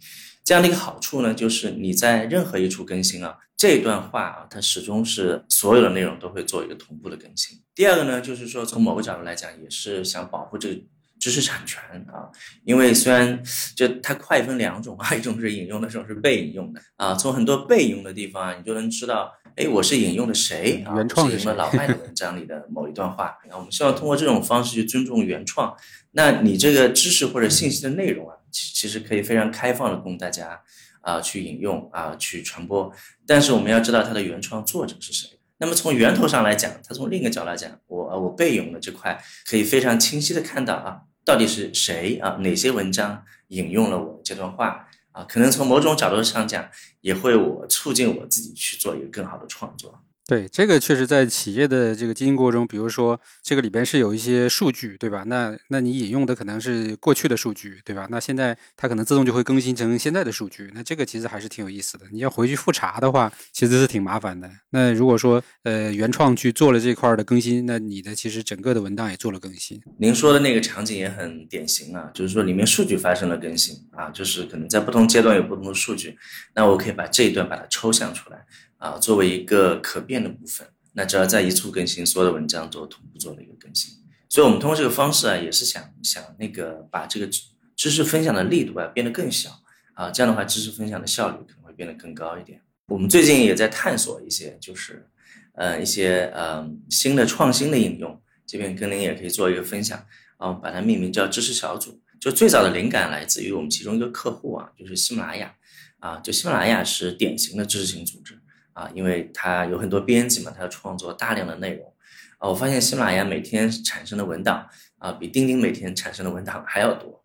这样的一个好处呢，就是你在任何一处更新啊，这段话啊，它始终是所有的内容都会做一个同步的更新。第二个呢，就是说从某个角度来讲，也是想保护这个知识产权啊，因为虽然就它快分两种啊，一种是引用的，一种是被引用的啊。从很多被引用的地方啊，你就能知道哎，我是引用的谁啊？原创是什么老外的文章里的某一段话。那我们希望通过这种方式去尊重原创。那你这个知识或者信息的内容啊，其其实可以非常开放的供大家啊去引用啊去传播。但是我们要知道它的原创作者是谁。那么从源头上来讲，它从另一个角度来讲，我我备用的这块可以非常清晰的看到啊，到底是谁啊，哪些文章引用了我这段话。啊，可能从某种角度上讲，也会我促进我自己去做一个更好的创作。对，这个确实在企业的这个经营过程中，比如说这个里边是有一些数据，对吧？那那你引用的可能是过去的数据，对吧？那现在它可能自动就会更新成现在的数据，那这个其实还是挺有意思的。你要回去复查的话，其实是挺麻烦的。那如果说呃原创去做了这块的更新，那你的其实整个的文档也做了更新。您说的那个场景也很典型啊，就是说里面数据发生了更新啊，就是可能在不同阶段有不同的数据，那我可以把这一段把它抽象出来。啊，作为一个可变的部分，那只要在一处更新，所有的文章都同步做了一个更新。所以，我们通过这个方式啊，也是想想那个把这个知知识分享的力度啊变得更小啊，这样的话，知识分享的效率可能会变得更高一点。我们最近也在探索一些，就是呃一些呃新的创新的应用，这边跟您也可以做一个分享啊，把它命名叫知识小组。就最早的灵感来自于我们其中一个客户啊，就是喜马拉雅啊，就喜马拉雅是典型的知识型组织。啊，因为它有很多编辑嘛，它要创作大量的内容。啊，我发现喜马拉雅每天产生的文档啊，比钉钉每天产生的文档还要多。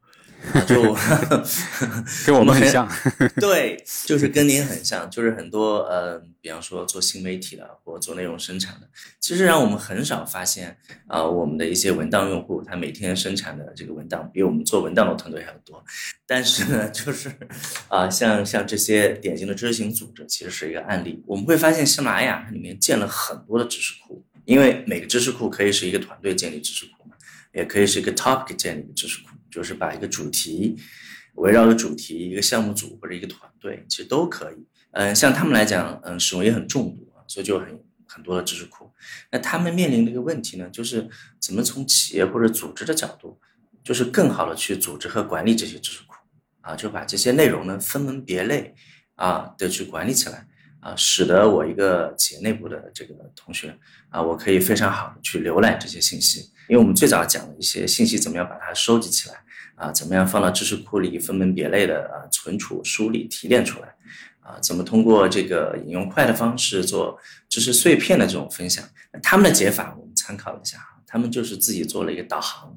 就 跟我们很像，对，就是跟您很像，就是很多呃，比方说做新媒体的或做内容生产的，其实让我们很少发现啊，我们的一些文档用户，他每天生产的这个文档比我们做文档的团队还要多。但是呢，就是啊，像像这些典型的知识型组织，其实是一个案例。我们会发现喜马拉雅里面建了很多的知识库，因为每个知识库可以是一个团队建立知识库嘛，也可以是一个 topic 建立一个知识库。就是把一个主题围绕着主题，一个项目组或者一个团队，其实都可以。嗯，像他们来讲，嗯，使用也很重度啊，所以就很很多的知识库。那他们面临的一个问题呢，就是怎么从企业或者组织的角度，就是更好的去组织和管理这些知识库啊，就把这些内容呢分门别类啊的去管理起来啊，使得我一个企业内部的这个同学啊，我可以非常好的去浏览这些信息。因为我们最早讲的一些信息怎么样把它收集起来啊，怎么样放到知识库里分门别类的啊存储、梳理、提炼出来啊，怎么通过这个引用快的方式做知识碎片的这种分享？他们的解法我们参考一下，他们就是自己做了一个导航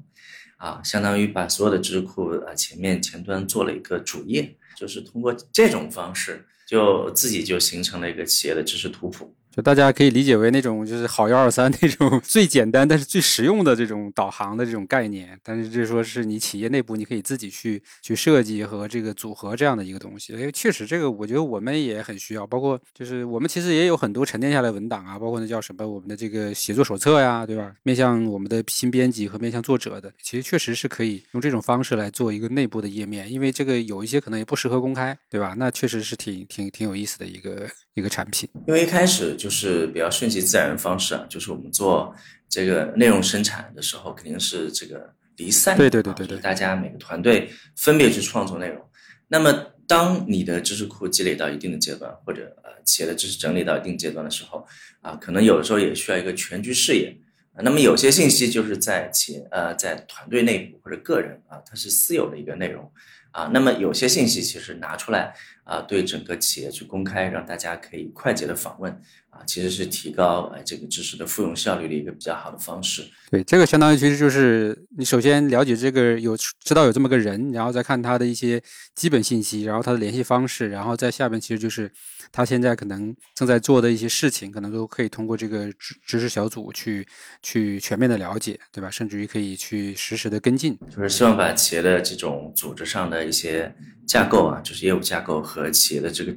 啊，相当于把所有的知识库啊前面前端做了一个主页，就是通过这种方式，就自己就形成了一个企业的知识图谱。就大家可以理解为那种就是好幺二三那种 最简单但是最实用的这种导航的这种概念，但是就说是你企业内部你可以自己去去设计和这个组合这样的一个东西，因为确实这个我觉得我们也很需要，包括就是我们其实也有很多沉淀下来文档啊，包括那叫什么我们的这个写作手册呀，对吧？面向我们的新编辑和面向作者的，其实确实是可以用这种方式来做一个内部的页面，因为这个有一些可能也不适合公开，对吧？那确实是挺挺挺有意思的一个一个产品，因为一开始。就是比较顺其自然的方式啊，就是我们做这个内容生产的时候，肯定是这个离散，对对对对对，大家每个团队分别去创作内容。那么，当你的知识库积累到一定的阶段，或者呃企业的知识整理到一定阶段的时候，啊，可能有的时候也需要一个全局视野。那么有些信息就是在企业呃在团队内部或者个人啊，它是私有的一个内容。啊，那么有些信息其实拿出来啊，对整个企业去公开，让大家可以快捷的访问啊，其实是提高哎这个知识的复用效率的一个比较好的方式。对，这个相当于其实就是你首先了解这个有知道有这么个人，然后再看他的一些基本信息，然后他的联系方式，然后在下边其实就是他现在可能正在做的一些事情，可能都可以通过这个知知识小组去去全面的了解，对吧？甚至于可以去实时的跟进。就是希望把企业的这种组织上的。一些架构啊，就是业务架构和企业的这个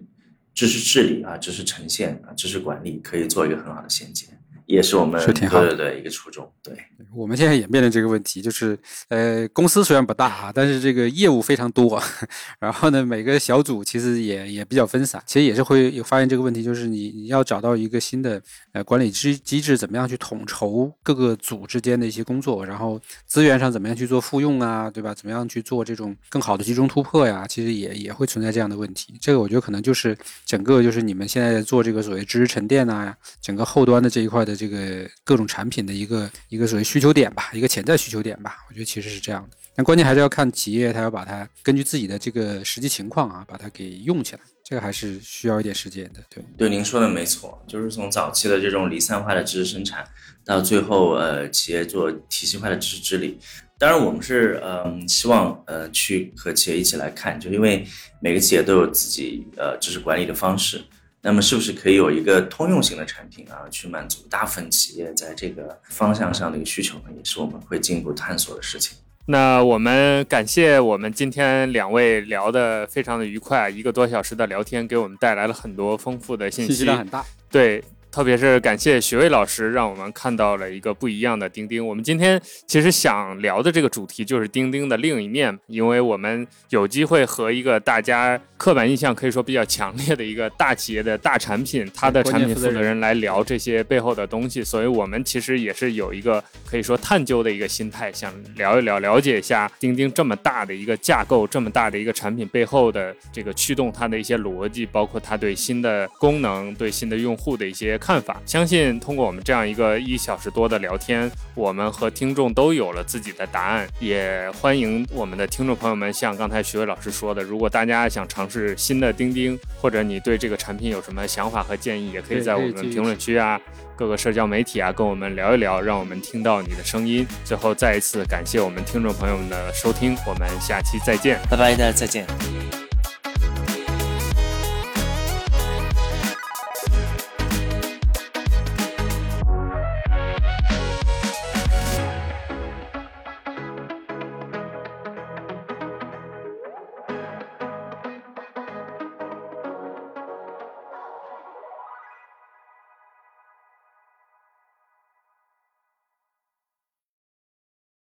知识治理啊、知识呈现啊、知识管理，可以做一个很好的衔接。也是我们是挺好对对对一个初衷。对，我们现在也面临这个问题，就是呃，公司虽然不大啊，但是这个业务非常多，然后呢，每个小组其实也也比较分散，其实也是会有发现这个问题，就是你你要找到一个新的呃管理机机制，怎么样去统筹各个组之间的一些工作，然后资源上怎么样去做复用啊，对吧？怎么样去做这种更好的集中突破呀？其实也也会存在这样的问题。这个我觉得可能就是整个就是你们现在做这个所谓知识沉淀啊，整个后端的这一块的这个各种产品的一个一个所谓需求点吧，一个潜在需求点吧。我觉得其实是这样的，但关键还是要看企业，它要把它根据自己的这个实际情况啊，把它给用起来，这个还是需要一点时间的。对，对，您说的没错，就是从早期的这种离散化的知识生产，到最后呃企业做体系化的知识治理。当然，我们是嗯希望呃去和企业一起来看，就因为每个企业都有自己呃知识管理的方式，那么是不是可以有一个通用型的产品啊，去满足大部分企业在这个方向上的一个需求呢？也是我们会进一步探索的事情。那我们感谢我们今天两位聊得非常的愉快，一个多小时的聊天给我们带来了很多丰富的信息，信息量很大。对，特别是感谢徐巍老师，让我们看到了一个不一样的钉钉。我们今天其实想聊的这个主题就是钉钉的另一面，因为我们有机会和一个大家刻板印象可以说比较强烈的一个大企业的大产品，它的产品负责人来聊这些背后的东西，所以我们其实也是有一个可以说探究的一个心态，想聊一聊，了解一下钉钉这么大的一个架构，这么大的一个产品背后的这个驱动它的一些逻辑，包括它对新的功能、对新的用户的一些看法。相信通过我们这样一个一小时多的聊天，我们和听众都有了自己的答案。也欢迎我们的听众朋友们，像刚才徐伟老师说的，如果大家想尝试新的钉钉，或者你对这个产品有什么想法和建议，也可以在我们评论区啊、各个社交媒体啊跟我们聊一聊，让我们听到你的声音。最后再一次感谢我们听众朋友们的收听，我们下期再见。拜拜，大家再见。